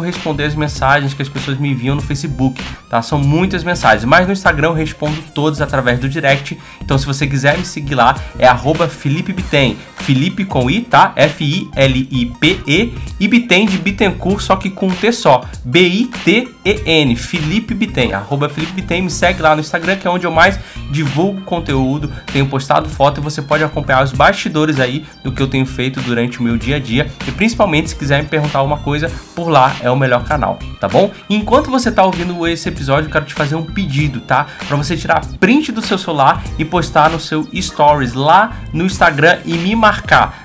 consigo responder as mensagens que as pessoas me enviam no Facebook, tá? São muitas mensagens, mas no Instagram eu respondo todas através do direct. Então se você quiser me seguir lá, é arroba Felipe. Felipe com I, tá? F-I-L-I-P-E e Bitem de Bittencourt, só que com um T só. B-I-T-E-N, Felipe Bitem, arroba Felipe Bitem, me segue lá no Instagram, que é onde eu mais divulgo conteúdo, tenho postado foto e você pode acompanhar os bastidores aí do que eu tenho feito durante o meu dia a dia e principalmente se quiser me perguntar alguma coisa, por lá é o melhor canal, tá bom? Enquanto você tá ouvindo esse episódio, eu quero te fazer um pedido, tá? Para você tirar print do seu celular e postar no seu stories lá no Instagram e me marcar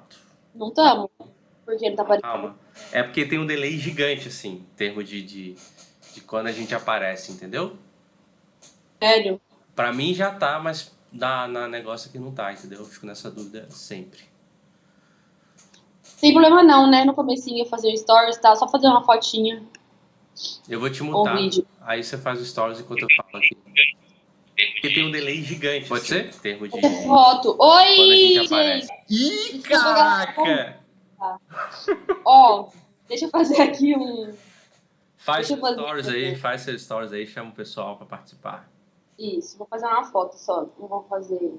Não estamos. Porque não tá aparecendo. Calma. É porque tem um delay gigante, assim, em termos de, de, de quando a gente aparece, entendeu? Sério? Pra mim já tá, mas na, na negócio aqui não tá, entendeu? Eu fico nessa dúvida sempre. Sem problema não, né? No comecinho eu fazer stories, tá? Só fazer uma fotinha. Eu vou te mutar. Aí você faz o stories enquanto eu falo aqui. Porque tem um delay gigante. Pode assim, ser? Termo de. Foto. Oi, gente! Ih, caraca! Ó, deixa eu fazer aqui um. Faz seus stories aí, faz seus stories aí, chama o pessoal pra participar. Isso, vou fazer uma foto só. Não vou fazer.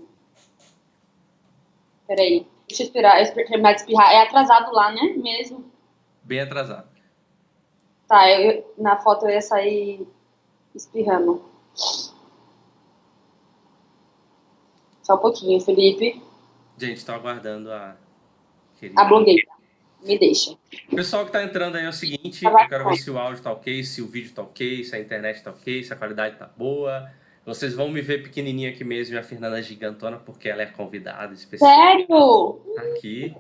Peraí. Deixa eu esperar, terminar de espirrar. É atrasado lá, né? Mesmo? Bem atrasado. Tá, eu, na foto eu ia sair espirrando. Só um pouquinho, Felipe. Gente, tô aguardando a. A blogueira. Me deixa. O pessoal que tá entrando aí é o seguinte: eu quero ver se o áudio tá ok, se o vídeo tá ok, se a internet tá ok, se a qualidade tá boa. Vocês vão me ver pequenininha aqui mesmo e a Fernanda é gigantona, porque ela é convidada especial. Sério? Aqui,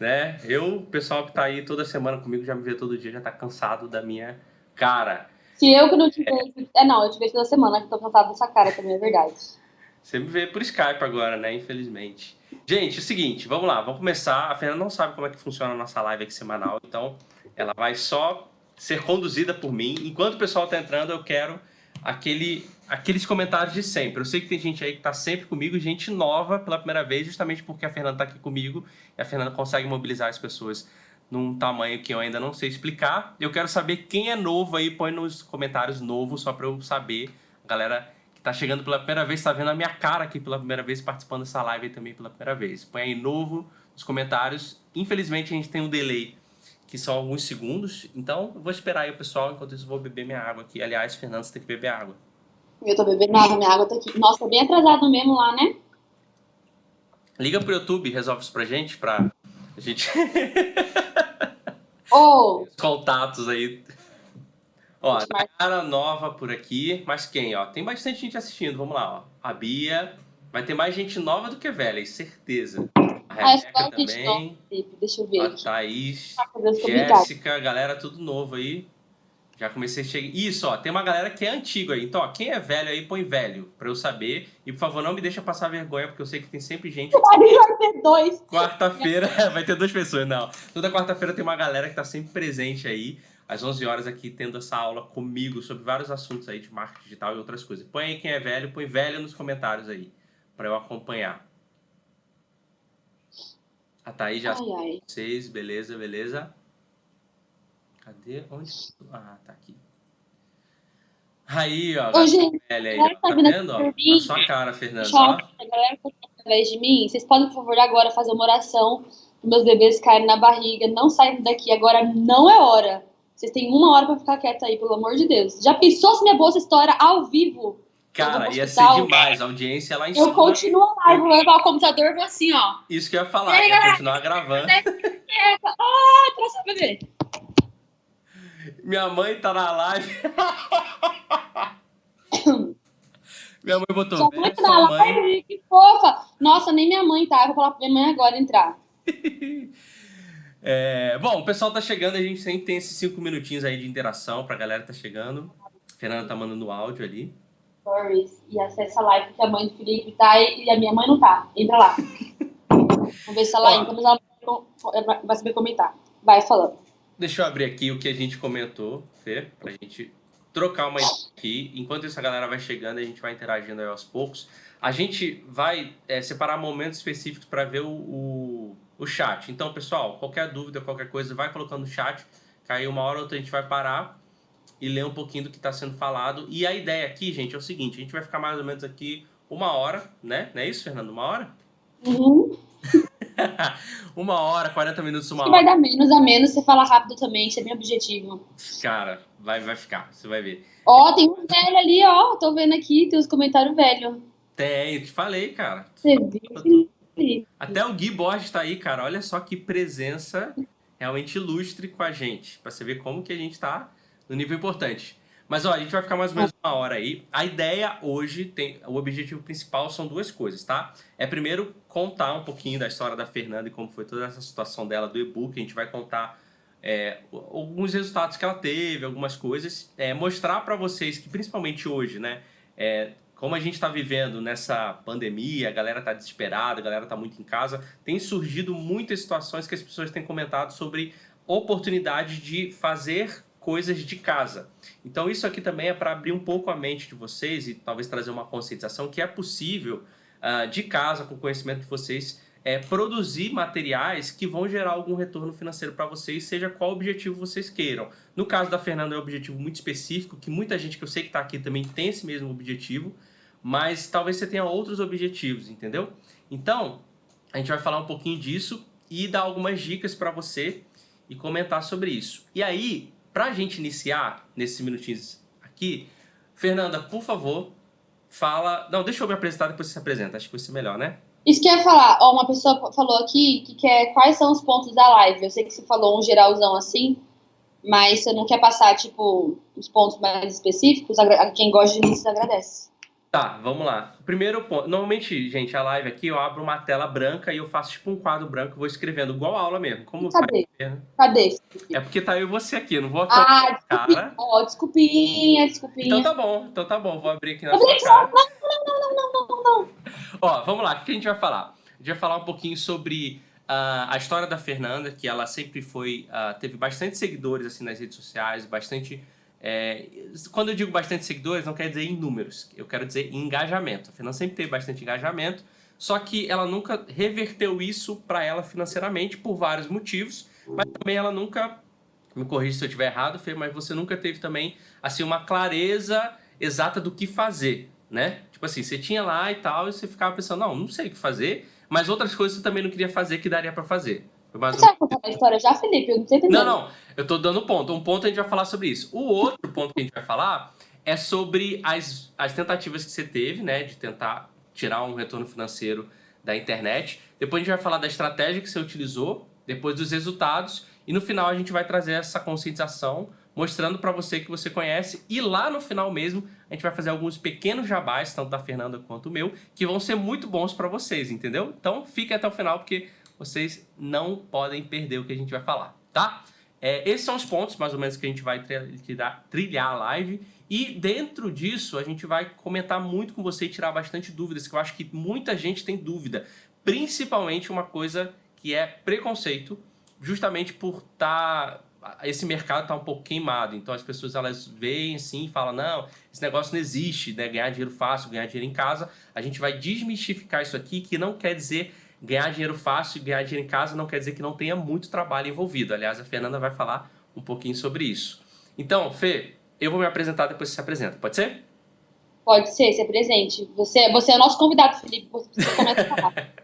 né? Eu, o pessoal que tá aí toda semana comigo, já me vê todo dia, já tá cansado da minha cara. Se eu que não te vejo... É, não, eu te vejo toda semana, que tô cansado dessa cara também, é verdade. Você me vê por Skype agora, né? Infelizmente. Gente, é o seguinte, vamos lá, vamos começar. A Fernanda não sabe como é que funciona a nossa live aqui semanal, então ela vai só ser conduzida por mim. Enquanto o pessoal tá entrando, eu quero aquele, aqueles comentários de sempre. Eu sei que tem gente aí que tá sempre comigo, gente nova pela primeira vez, justamente porque a Fernanda tá aqui comigo e a Fernanda consegue mobilizar as pessoas num tamanho que eu ainda não sei explicar. Eu quero saber quem é novo aí, põe nos comentários novo, só para eu saber, galera tá chegando pela primeira vez, tá vendo a minha cara aqui pela primeira vez, participando dessa live também pela primeira vez. Põe aí novo nos comentários. Infelizmente a gente tem um delay que são alguns segundos, então eu vou esperar aí o pessoal, enquanto isso eu vou beber minha água aqui. Aliás, Fernando, você tem que beber água. Eu tô bebendo água, minha água tá aqui. Nossa, tá bem atrasado mesmo lá, né? Liga pro YouTube, resolve isso pra gente, pra a gente... Oh. Os contatos aí. Ó, cara nova por aqui, mas quem, ó? Tem bastante gente assistindo, vamos lá, ó. A Bia, vai ter mais gente nova do que velha, certeza. A ah, Rebeca também. Deixa eu ver. A Thaís, Jéssica, galera, tudo novo aí. Já comecei a chegar. Isso, ó, tem uma galera que é antiga aí. Então, ó, quem é velho aí, põe velho, pra eu saber. E por favor, não me deixa passar vergonha, porque eu sei que tem sempre gente. Vai ter dois. Quarta-feira, vai ter duas pessoas, não. Toda quarta-feira tem uma galera que tá sempre presente aí às 11 horas aqui tendo essa aula comigo sobre vários assuntos aí de marketing digital e outras coisas. Põe aí quem é velho, põe velho nos comentários aí, para eu acompanhar. A Thaís já ai, ai. vocês, beleza, beleza. Cadê? Onde? Ah, tá aqui. Aí, ó. Ô, gente, velha aí, tá, tá vendo? Ó, a sua cara, Fernando. Ó. A galera que tá através de mim, vocês podem, por favor, agora fazer uma oração meus bebês caírem na barriga. Não saiam daqui, agora não é hora Vocês têm uma hora pra ficar quieto aí, pelo amor de Deus. Já pensou se minha bolsa estoura ao vivo? Cara, ia ser hospital. demais. A audiência lá em cima. Eu continuo live, vou levar o computador e vou assim, ó. Isso que eu ia falar, aí, ia continuar gravando. Quieta. Ah, pra só beber. Minha mãe tá na live. Minha mãe botou Sua mãe tá na mãe. live, que fofa. Nossa, nem minha mãe tá. Eu vou falar pra minha mãe agora entrar. É, bom, o pessoal tá chegando, a gente sempre tem esses cinco minutinhos aí de interação pra galera tá chegando. A Fernanda tá mandando áudio ali. Stories e acessa a live que a mãe do Felipe tá e a minha mãe não tá. Entra lá. Vamos ver se ela entra, mas ela vai saber comentar. Vai falando. Deixa eu abrir aqui o que a gente comentou, Fê, pra gente trocar uma ideia aqui. Enquanto isso a galera vai chegando, a gente vai interagindo aí aos poucos. A gente vai é, separar momentos específicos para ver o, o, o chat. Então, pessoal, qualquer dúvida, qualquer coisa, vai colocando no chat. Caiu uma hora ou outra, a gente vai parar e ler um pouquinho do que está sendo falado. E a ideia aqui, gente, é o seguinte: a gente vai ficar mais ou menos aqui uma hora, né? Não é isso, Fernando? Uma hora? Uhum. uma hora, 40 minutos, uma Que vai hora. dar menos a menos, você fala rápido também, isso é bem objetivo. Cara, vai, vai ficar, você vai ver. Ó, tem um velho ali, ó. Tô vendo aqui, tem os comentários velhos. Tem, eu te falei, cara. Você viu? Até o Gui Borges tá aí, cara. Olha só que presença realmente ilustre com a gente. Pra você ver como que a gente tá no nível importante. Mas, ó, a gente vai ficar mais ou menos uma hora aí. A ideia hoje, tem o objetivo principal são duas coisas, tá? É primeiro contar um pouquinho da história da Fernanda e como foi toda essa situação dela do e-book. A gente vai contar é, alguns resultados que ela teve, algumas coisas. É, mostrar pra vocês que, principalmente hoje, né? É, como a gente está vivendo nessa pandemia, a galera está desesperada, a galera está muito em casa, tem surgido muitas situações que as pessoas têm comentado sobre oportunidades de fazer coisas de casa. Então isso aqui também é para abrir um pouco a mente de vocês e talvez trazer uma conscientização que é possível ah, de casa, com o conhecimento de vocês, é, produzir materiais que vão gerar algum retorno financeiro para vocês, seja qual objetivo vocês queiram. No caso da Fernanda é um objetivo muito específico, que muita gente que eu sei que está aqui também tem esse mesmo objetivo, mas talvez você tenha outros objetivos, entendeu? Então, a gente vai falar um pouquinho disso e dar algumas dicas para você e comentar sobre isso. E aí, para a gente iniciar nesses minutinhos aqui, Fernanda, por favor, fala. Não, deixa eu me apresentar depois você se apresenta. Acho que vai ser melhor, né? Isso que eu ia falar, ó, uma pessoa falou aqui que quer quais são os pontos da live. Eu sei que você falou um geralzão assim, mas você não quer passar, tipo, os pontos mais específicos. Agra- Quem gosta de agradece. Tá, vamos lá. Primeiro ponto. Normalmente, gente, a live aqui eu abro uma tela branca e eu faço tipo um quadro branco, vou escrevendo igual a aula mesmo. Como vai Cadê? ver, né? Cadê? É porque tá eu e você aqui, não vou Ah, cara. Ó, desculpinha, desculpinha. Então tá bom, então tá bom, vou abrir aqui na Eu sua cara. não, não, não, não, não, não, não. Ó, vamos lá, o que a gente vai falar? A gente vai falar um pouquinho sobre ah, a história da Fernanda, que ela sempre foi, ah, teve bastante seguidores assim nas redes sociais, bastante. É, quando eu digo bastante seguidores, não quer dizer em números, eu quero dizer em engajamento. A Fernanda sempre teve bastante engajamento, só que ela nunca reverteu isso para ela financeiramente por vários motivos, mas também ela nunca me corrija se eu estiver errado, Fê, mas você nunca teve também assim uma clareza exata do que fazer, né? Tipo assim, você tinha lá e tal, e você ficava pensando, não, não sei o que fazer, mas outras coisas você também não queria fazer que daria pra fazer. Você vai contar a história já, Felipe? Eu não sei entender. não, não, eu tô dando ponto. Um ponto a gente vai falar sobre isso. O outro ponto que a gente vai falar é sobre as, as tentativas que você teve, né, de tentar tirar um retorno financeiro da internet. Depois a gente vai falar da estratégia que você utilizou, depois dos resultados, e no final a gente vai trazer essa conscientização, mostrando para você que você conhece, e lá no final mesmo a gente vai fazer alguns pequenos jabás, tanto da Fernanda quanto o meu, que vão ser muito bons para vocês, entendeu? Então fiquem até o final, porque vocês não podem perder o que a gente vai falar, tá? É, esses são os pontos, mais ou menos, que a gente vai tri- trilhar, trilhar a live. E dentro disso, a gente vai comentar muito com você e tirar bastante dúvidas, que eu acho que muita gente tem dúvida. Principalmente uma coisa que é preconceito, justamente por estar. esse mercado tá um pouco queimado. Então as pessoas elas veem assim e falam: não, esse negócio não existe, né? Ganhar dinheiro fácil, ganhar dinheiro em casa. A gente vai desmistificar isso aqui, que não quer dizer ganhar dinheiro fácil e ganhar dinheiro em casa não quer dizer que não tenha muito trabalho envolvido. Aliás, a Fernanda vai falar um pouquinho sobre isso. Então, Fê, eu vou me apresentar depois você se apresenta, pode ser? Pode ser, ser presente. Você, você é o nosso convidado, Felipe. Você começa a falar.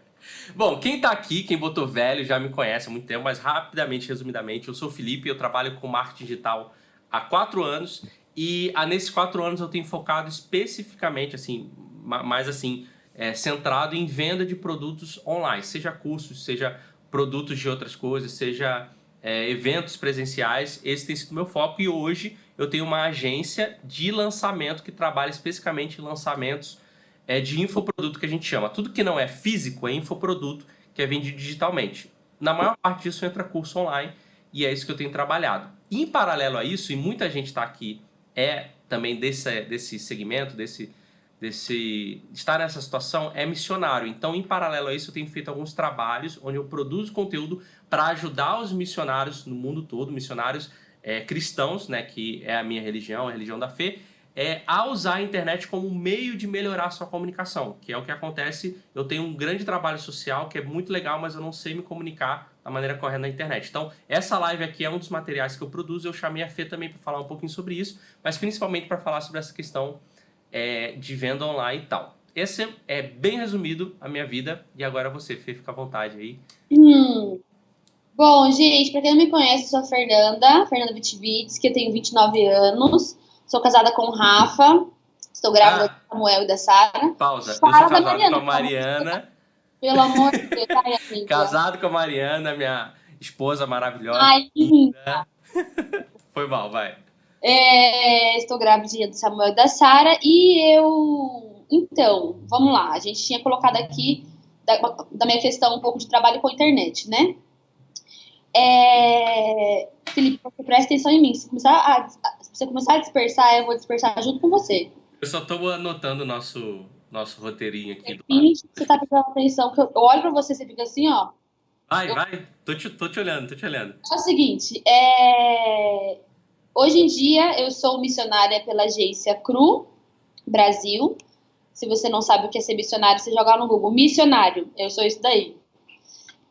Bom, quem tá aqui, quem botou velho, já me conhece há muito tempo, mas rapidamente, resumidamente, eu sou o Felipe, eu trabalho com marketing digital há quatro anos e ah, nesses quatro anos eu tenho focado especificamente, assim, mais assim, é, centrado em venda de produtos online, seja cursos, seja produtos de outras coisas, seja é, eventos presenciais, esse tem sido meu foco e hoje eu tenho uma agência de lançamento que trabalha especificamente em lançamentos é, de infoproduto que a gente chama. Tudo que não é físico é infoproduto, que é vendido digitalmente. Na maior parte disso entra curso online e é isso que eu tenho trabalhado. Em paralelo a isso, e muita gente está aqui, é também desse, desse segmento, desse, desse estar nessa situação, é missionário. Então, em paralelo a isso, eu tenho feito alguns trabalhos onde eu produzo conteúdo para ajudar os missionários no mundo todo, missionários é, cristãos, né, que é a minha religião, a religião da fé, é, a usar a internet como meio de melhorar a sua comunicação, que é o que acontece. Eu tenho um grande trabalho social que é muito legal, mas eu não sei me comunicar da maneira correta na internet. Então, essa live aqui é um dos materiais que eu produzo. Eu chamei a Fê também para falar um pouquinho sobre isso, mas principalmente para falar sobre essa questão é, de venda online e tal. Esse é bem resumido a minha vida. E agora você, Fê, fica à vontade aí. Hum. Bom, gente, para quem não me conhece, eu sou a Fernanda, Fernanda Vitivits, que eu tenho 29 anos. Sou casada com o Rafa. Estou grávida ah, do Samuel e da Sara. Pausa. Eu sou casado Mariana, com a Mariana. Pelo amor de Deus, ai, amiga. Casado com a Mariana, minha esposa maravilhosa. Ai, linda. Foi mal, vai. É, estou grávida do Samuel e da Sara. E eu. Então, vamos lá. A gente tinha colocado aqui da, da minha questão um pouco de trabalho com a internet, né? É, Felipe, você presta atenção em mim. Se começar a, se você começar a dispersar, eu vou dispersar junto com você. Eu só estou anotando o nosso, nosso roteirinho aqui. Do Finge que você tá prestando atenção, que eu, eu olho para você, você fica assim, ó. Vai, eu... vai. Tô te, tô te olhando, tô te olhando. É o seguinte, é... hoje em dia eu sou missionária pela agência CRU Brasil. Se você não sabe o que é ser missionário, você joga no Google. Missionário, eu sou isso daí.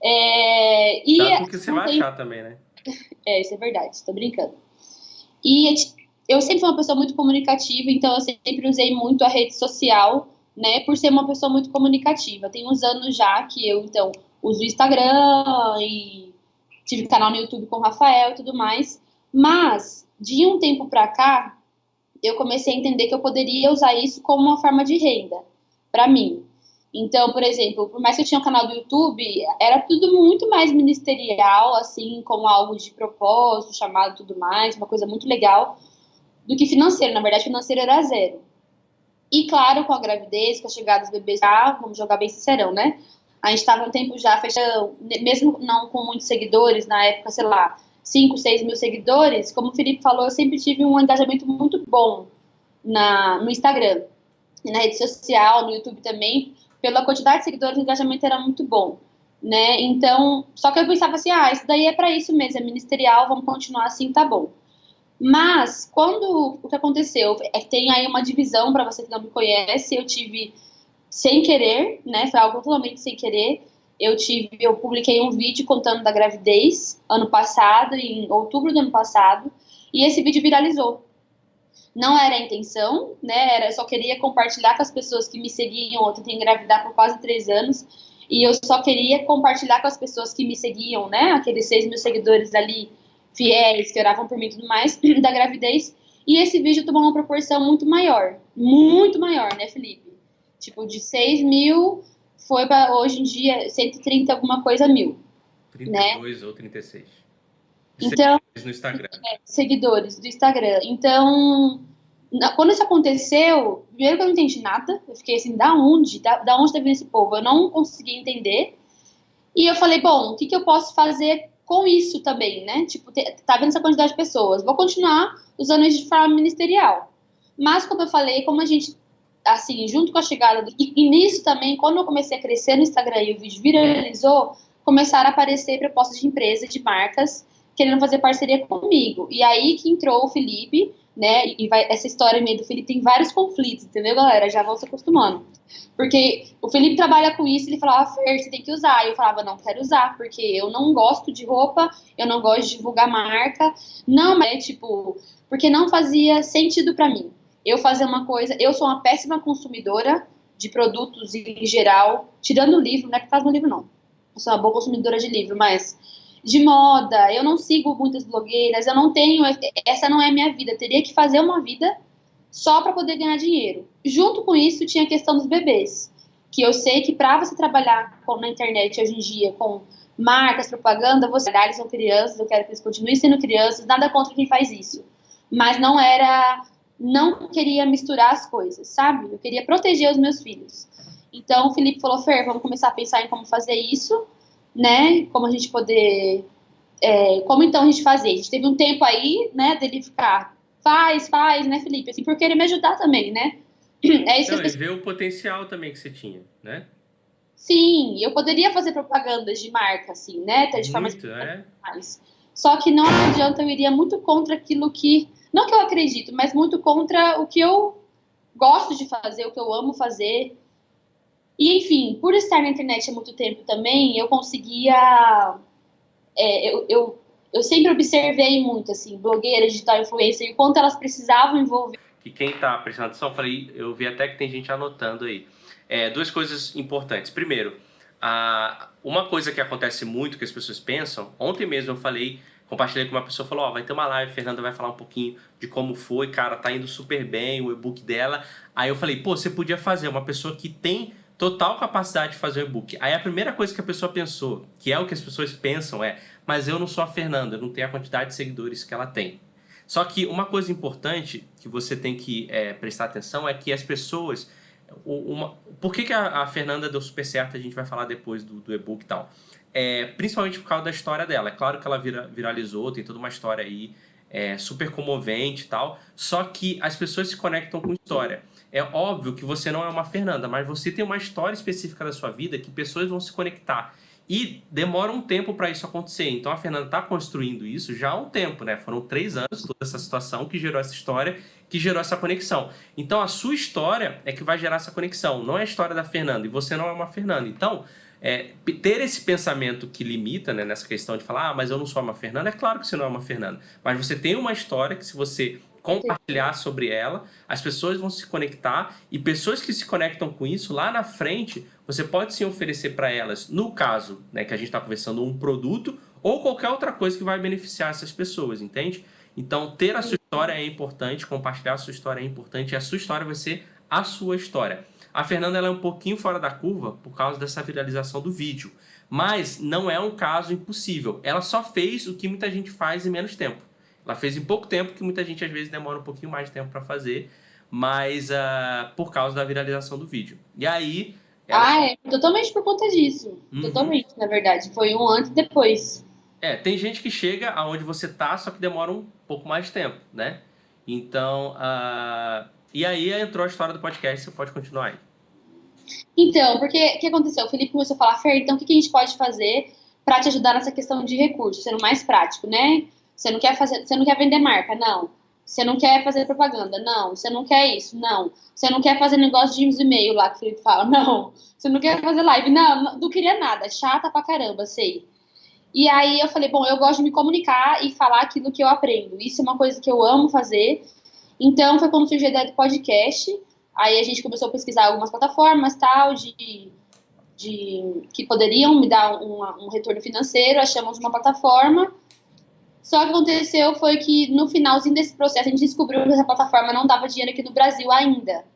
É, e Dá que você vai achar também, né? É, isso é verdade, tô brincando. E eu sempre fui uma pessoa muito comunicativa, então eu sempre usei muito a rede social, né, por ser uma pessoa muito comunicativa. Tem uns anos já que eu, então, uso o Instagram e tive canal no YouTube com o Rafael e tudo mais. Mas, de um tempo pra cá, eu comecei a entender que eu poderia usar isso como uma forma de renda para mim. Então, por exemplo, por mais que eu tinha um canal do YouTube, era tudo muito mais ministerial, assim, como algo de propósito, chamado tudo mais, uma coisa muito legal, do que financeiro. Na verdade, financeiro era zero. E claro, com a gravidez, com a chegada dos bebês, ah, vamos jogar bem sincerão, né? A gente estava um tempo já fechando, mesmo não com muitos seguidores, na época, sei lá, 5, 6 mil seguidores, como o Felipe falou, eu sempre tive um engajamento muito bom na, no Instagram, na rede social, no YouTube também, pela quantidade de seguidores, o engajamento era muito bom, né? Então, só que eu pensava assim, ah, isso daí é para isso mesmo, é ministerial, vamos continuar assim, tá bom. Mas quando o que aconteceu é tem aí uma divisão para você que não me conhece, eu tive sem querer, né? Foi algo totalmente sem querer. Eu tive, eu publiquei um vídeo contando da gravidez ano passado, em outubro do ano passado, e esse vídeo viralizou. Não era a intenção, né? Era, só queria compartilhar com as pessoas que me seguiam. Eu tentei engravidar por quase três anos. E eu só queria compartilhar com as pessoas que me seguiam, né? Aqueles seis mil seguidores ali, fiéis, que oravam por mim e tudo mais, da gravidez. E esse vídeo tomou uma proporção muito maior. Muito maior, né, Felipe? Tipo, de 6 mil foi para hoje em dia 130 alguma coisa mil. 32 né? ou 36. Então, seguidores no Instagram. É, seguidores do Instagram. Então, quando isso aconteceu, primeiro que eu não entendi nada, eu fiquei assim, da onde? Da, da onde tá vindo esse povo? Eu não consegui entender. E eu falei, bom, o que, que eu posso fazer com isso também, né? Tipo, tá vendo essa quantidade de pessoas. Vou continuar usando isso de forma ministerial. Mas, como eu falei, como a gente, assim, junto com a chegada. Do... E, e nisso também, quando eu comecei a crescer no Instagram e o vídeo viralizou, começaram a aparecer propostas de empresas, de marcas, querendo fazer parceria comigo. E aí que entrou o Felipe, né? E vai, essa história meio do Felipe tem vários conflitos, entendeu, galera? Já vão se acostumando. Porque o Felipe trabalha com isso, ele falava, Fer, você tem que usar. E eu falava, não quero usar, porque eu não gosto de roupa, eu não gosto de divulgar marca. Não, mas é tipo, porque não fazia sentido para mim. Eu fazer uma coisa, eu sou uma péssima consumidora de produtos em geral, tirando o livro, não é por causa do livro, não. Eu sou uma boa consumidora de livro, mas de moda, eu não sigo muitas blogueiras, eu não tenho, essa não é a minha vida, eu teria que fazer uma vida só para poder ganhar dinheiro. Junto com isso, tinha a questão dos bebês, que eu sei que para você trabalhar com, na internet hoje em dia com marcas, propaganda, você eles são crianças, eu quero que eles continuem sendo crianças, nada contra quem faz isso. Mas não era, não queria misturar as coisas, sabe? Eu queria proteger os meus filhos. Então o Felipe falou, Fer, vamos começar a pensar em como fazer isso, né? Como a gente poder, é, como então a gente fazer? A gente teve um tempo aí, né, dele ficar, faz, faz, né, Felipe? Assim, por querer me ajudar também, né? É isso Não, que pessoas... ver o potencial também que você tinha, né? Sim, eu poderia fazer propagandas de marca, assim, né? De forma muito, é. Só que não adianta, eu iria muito contra aquilo que. Não que eu acredito, mas muito contra o que eu gosto de fazer, o que eu amo fazer. E, enfim, por estar na internet há muito tempo também, eu conseguia. É, eu, eu, eu sempre observei muito, assim, blogueiras, digital influencer, e quanto elas precisavam envolver. E quem tá prestando atenção, eu falei, eu vi até que tem gente anotando aí é, duas coisas importantes. Primeiro, a, uma coisa que acontece muito que as pessoas pensam, ontem mesmo eu falei, compartilhei com uma pessoa, falou, ó, oh, vai ter uma live, Fernanda vai falar um pouquinho de como foi, cara, tá indo super bem, o e-book dela. Aí eu falei, pô, você podia fazer uma pessoa que tem total capacidade de fazer o e-book. Aí a primeira coisa que a pessoa pensou, que é o que as pessoas pensam, é, mas eu não sou a Fernanda, eu não tenho a quantidade de seguidores que ela tem. Só que uma coisa importante que você tem que é, prestar atenção é que as pessoas uma, por que, que a, a, Fernanda deu super certo? A gente vai falar depois do, do e-book e tal. É, principalmente por causa da história dela. É claro que ela vira, viralizou, tem toda uma história aí é, super comovente e tal. Só que as pessoas se conectam com história. É óbvio que você não é uma Fernanda, mas você tem uma história específica da sua vida que pessoas vão se conectar. E demora um tempo para isso acontecer. Então a Fernanda está construindo isso já há um tempo, né? Foram três anos toda essa situação que gerou essa história, que gerou essa conexão. Então a sua história é que vai gerar essa conexão, não é a história da Fernanda. E você não é uma Fernanda. Então, é, ter esse pensamento que limita, né, nessa questão de falar, ah, mas eu não sou uma Fernanda, é claro que você não é uma Fernanda. Mas você tem uma história que se você compartilhar sobre ela, as pessoas vão se conectar e pessoas que se conectam com isso, lá na frente, você pode sim oferecer para elas, no caso né, que a gente está conversando, um produto ou qualquer outra coisa que vai beneficiar essas pessoas, entende? Então, ter a sua história é importante, compartilhar a sua história é importante e a sua história vai ser a sua história. A Fernanda ela é um pouquinho fora da curva por causa dessa viralização do vídeo, mas não é um caso impossível. Ela só fez o que muita gente faz em menos tempo. Ela fez em pouco tempo, que muita gente às vezes demora um pouquinho mais de tempo para fazer, mas uh, por causa da viralização do vídeo. E aí. Ela... Ah, é totalmente por conta disso. Uhum. Totalmente, na verdade. Foi um antes e depois. É, tem gente que chega aonde você tá, só que demora um pouco mais de tempo, né? Então, uh... e aí entrou a história do podcast, você pode continuar aí. Então, porque o que aconteceu? O Felipe começou a falar, Fer, então o que a gente pode fazer para te ajudar nessa questão de recursos, sendo mais prático, né? Você não quer fazer, você não quer vender marca, não. Você não quer fazer propaganda, não. Você não quer isso, não. Você não quer fazer negócio de e-mail lá que o Felipe fala, não. Você não quer fazer live, não, não, não queria nada, chata pra caramba, sei. E aí eu falei, bom, eu gosto de me comunicar e falar aquilo que eu aprendo. Isso é uma coisa que eu amo fazer. Então foi quando surgiu a ideia do podcast. Aí a gente começou a pesquisar algumas plataformas tal de, de que poderiam me dar um, um retorno financeiro. Achamos uma plataforma só que aconteceu foi que no finalzinho desse processo a gente descobriu que essa plataforma não dava dinheiro aqui no Brasil ainda.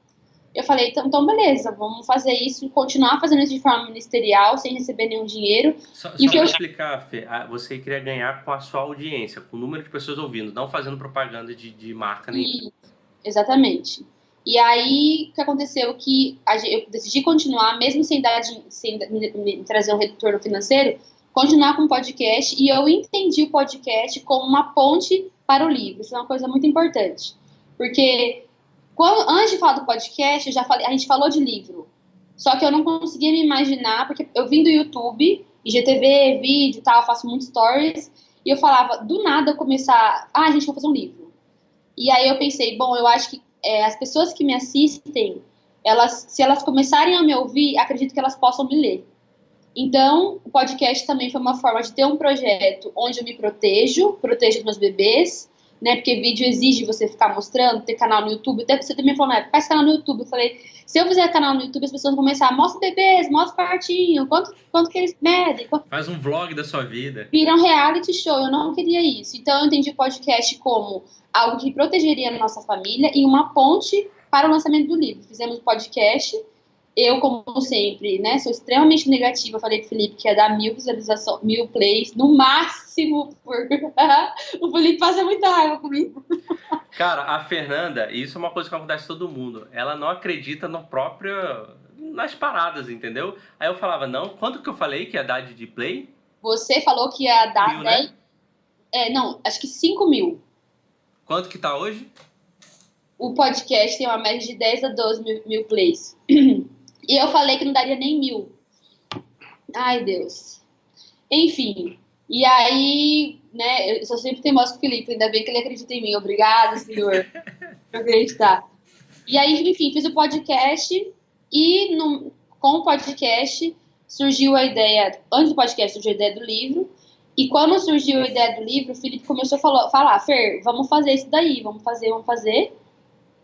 Eu falei, então, então beleza, vamos fazer isso, continuar fazendo isso de forma ministerial, sem receber nenhum dinheiro. Só, e só para eu... explicar, Fê, você queria ganhar com a sua audiência, com o número de pessoas ouvindo, não fazendo propaganda de, de marca nenhuma. Exatamente. E aí, o que aconteceu? Que eu decidi continuar, mesmo sem, dar, sem me trazer um retorno financeiro, continuar com o podcast e eu entendi o podcast como uma ponte para o livro. Isso é uma coisa muito importante. Porque quando, antes de falar do podcast, eu já falei, a gente falou de livro. Só que eu não conseguia me imaginar, porque eu vim do YouTube, IGTV, vídeo e tal, eu faço muitos stories, e eu falava, do nada começar, ah, a gente vai fazer um livro. E aí eu pensei, bom, eu acho que é, as pessoas que me assistem, elas, se elas começarem a me ouvir, acredito que elas possam me ler. Então, o podcast também foi uma forma de ter um projeto onde eu me protejo, protejo os meus bebês, né? Porque vídeo exige você ficar mostrando, ter canal no YouTube. Até você também falou, né? Faz canal no YouTube. Eu falei, se eu fizer canal no YouTube, as pessoas vão começar, mostra bebês, mostra partinho, quanto, quanto que eles medem. Quanto... Faz um vlog da sua vida. Vira um reality show, eu não queria isso. Então eu entendi o podcast como algo que protegeria a nossa família e uma ponte para o lançamento do livro. Fizemos o podcast eu, como sempre, né, sou extremamente negativa. Falei pro Felipe que ia dar mil visualizações, mil plays, no máximo. Por... o Felipe passa muita raiva comigo. Cara, a Fernanda, isso é uma coisa que acontece todo mundo. Ela não acredita no próprio. nas paradas, entendeu? Aí eu falava, não, quanto que eu falei que ia dar de play? Você falou que ia dar mil, 10. Né? É, não, acho que 5 mil. Quanto que tá hoje? O podcast tem uma média de 10 a 12 mil, mil plays. E eu falei que não daria nem mil. Ai, Deus. Enfim. E aí, né, eu sou sempre teimoso com o Felipe, ainda bem que ele acredita em mim. Obrigado, senhor, por acreditar. E aí, enfim, fiz o podcast e no, com o podcast surgiu a ideia, antes do podcast surgiu a ideia do livro, e quando surgiu a ideia do livro, o Felipe começou a falar, falar Fer, vamos fazer isso daí, vamos fazer, vamos fazer.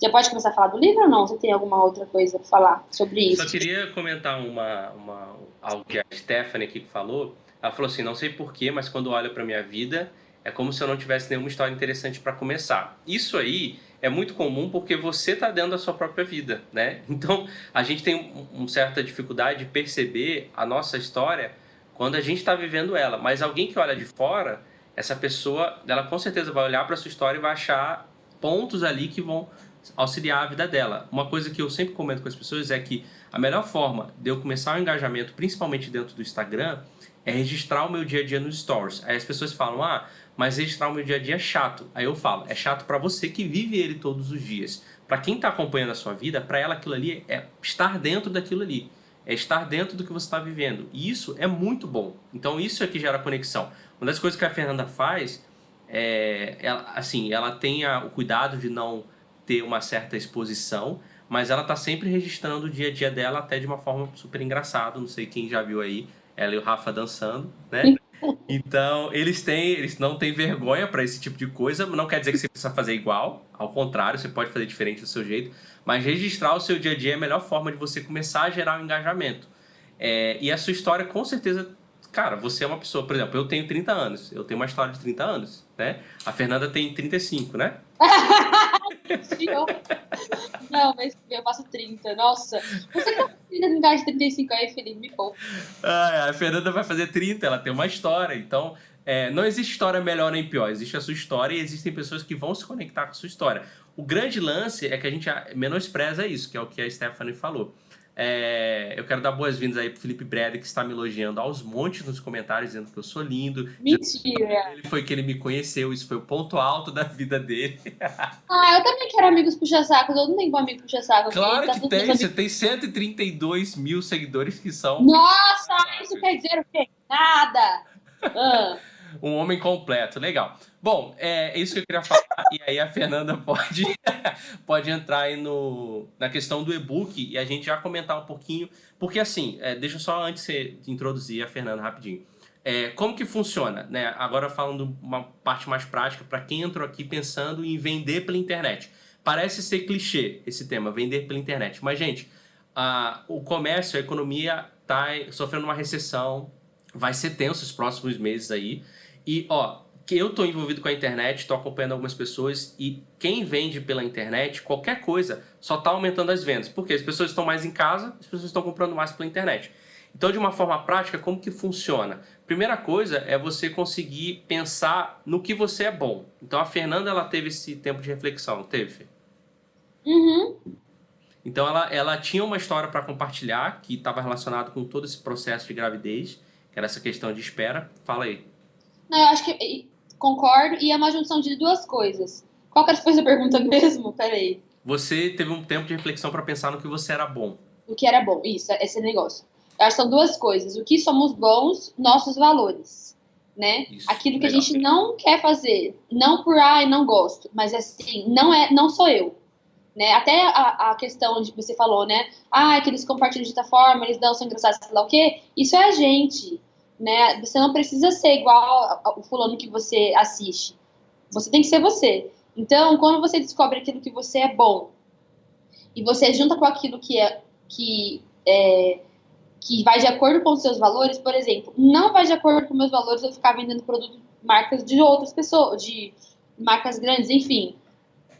Já pode começar a falar do livro ou não? Você tem alguma outra coisa para falar sobre isso? Só queria comentar uma, uma, algo que a Stephanie aqui falou. Ela falou assim: não sei porquê, mas quando olho para minha vida, é como se eu não tivesse nenhuma história interessante para começar. Isso aí é muito comum porque você está dentro da sua própria vida, né? Então a gente tem uma certa dificuldade de perceber a nossa história quando a gente está vivendo ela. Mas alguém que olha de fora, essa pessoa, ela com certeza vai olhar para sua história e vai achar pontos ali que vão auxiliar a vida dela. Uma coisa que eu sempre comento com as pessoas é que a melhor forma de eu começar o engajamento, principalmente dentro do Instagram, é registrar o meu dia a dia nos stories. Aí as pessoas falam: "Ah, mas registrar o meu dia a dia é chato". Aí eu falo: "É chato para você que vive ele todos os dias. Para quem está acompanhando a sua vida, para ela aquilo ali é estar dentro daquilo ali, é estar dentro do que você está vivendo. E isso é muito bom. Então isso é que gera conexão. Uma das coisas que a Fernanda faz é, ela, assim, ela tem a, o cuidado de não ter uma certa exposição, mas ela tá sempre registrando o dia a dia dela até de uma forma super engraçada. Não sei quem já viu aí ela e o Rafa dançando, né? Então, eles têm, eles não têm vergonha para esse tipo de coisa, não quer dizer que você precisa fazer igual, ao contrário, você pode fazer diferente do seu jeito, mas registrar o seu dia a dia é a melhor forma de você começar a gerar um engajamento. É, e a sua história, com certeza, cara, você é uma pessoa, por exemplo, eu tenho 30 anos, eu tenho uma história de 30 anos, né? A Fernanda tem 35, né? Não, mas eu faço 30. Nossa. Você tá fazendo com de 35 aí, Felipe? Me poupa. Ah, a Fernanda vai fazer 30, ela tem uma história. Então, é, não existe história melhor nem pior. Existe a sua história e existem pessoas que vão se conectar com a sua história. O grande lance é que a gente menospreza isso, que é o que a Stephanie falou. É, eu quero dar boas-vindas aí pro Felipe Breda, que está me elogiando aos montes nos comentários, dizendo que eu sou lindo. Mentira! Ele foi que ele me conheceu, isso foi o ponto alto da vida dele. ah, eu também quero amigos puxa-saco, eu não tenho amigo puxa-saco. Claro tá que tem, você tem 132 mil seguidores que são... Nossa, isso quer dizer o quê? Nada! Ah. Um homem completo, legal. Bom, é, é isso que eu queria falar. e aí a Fernanda pode, pode entrar aí no, na questão do e-book e a gente já comentar um pouquinho. Porque assim, é, deixa só antes de introduzir a Fernanda rapidinho. É, como que funciona? Né? Agora falando uma parte mais prática para quem entrou aqui pensando em vender pela internet. Parece ser clichê esse tema, vender pela internet. Mas, gente, a, o comércio, a economia está sofrendo uma recessão, vai ser tenso os próximos meses aí. E, ó, que eu estou envolvido com a internet, estou acompanhando algumas pessoas e quem vende pela internet, qualquer coisa, só está aumentando as vendas. Porque as pessoas estão mais em casa, as pessoas estão comprando mais pela internet. Então, de uma forma prática, como que funciona? Primeira coisa é você conseguir pensar no que você é bom. Então, a Fernanda, ela teve esse tempo de reflexão, teve? Uhum. Então, ela, ela tinha uma história para compartilhar que estava relacionado com todo esse processo de gravidez, que era essa questão de espera. Fala aí. Não, eu acho que concordo, e é uma junção de duas coisas. Qual que foi a pergunta mesmo? Peraí. Você teve um tempo de reflexão para pensar no que você era bom. O que era bom, isso, esse negócio. Eu acho que são duas coisas. O que somos bons, nossos valores. Né? Isso, Aquilo que legal. a gente não quer fazer, não por ai, não gosto, mas assim, não é, não sou eu. Né? Até a, a questão de você falou, né? Ah, que eles compartilham de outra forma, eles dão, são engraçados, sei lá o quê. Isso é a gente né? Você não precisa ser igual o fulano que você assiste. Você tem que ser você. Então, quando você descobre aquilo que você é bom e você junta com aquilo que é que é, que vai de acordo com os seus valores, por exemplo, não vai de acordo com meus valores eu ficar vendendo produtos marcas de outras pessoas, de marcas grandes, enfim.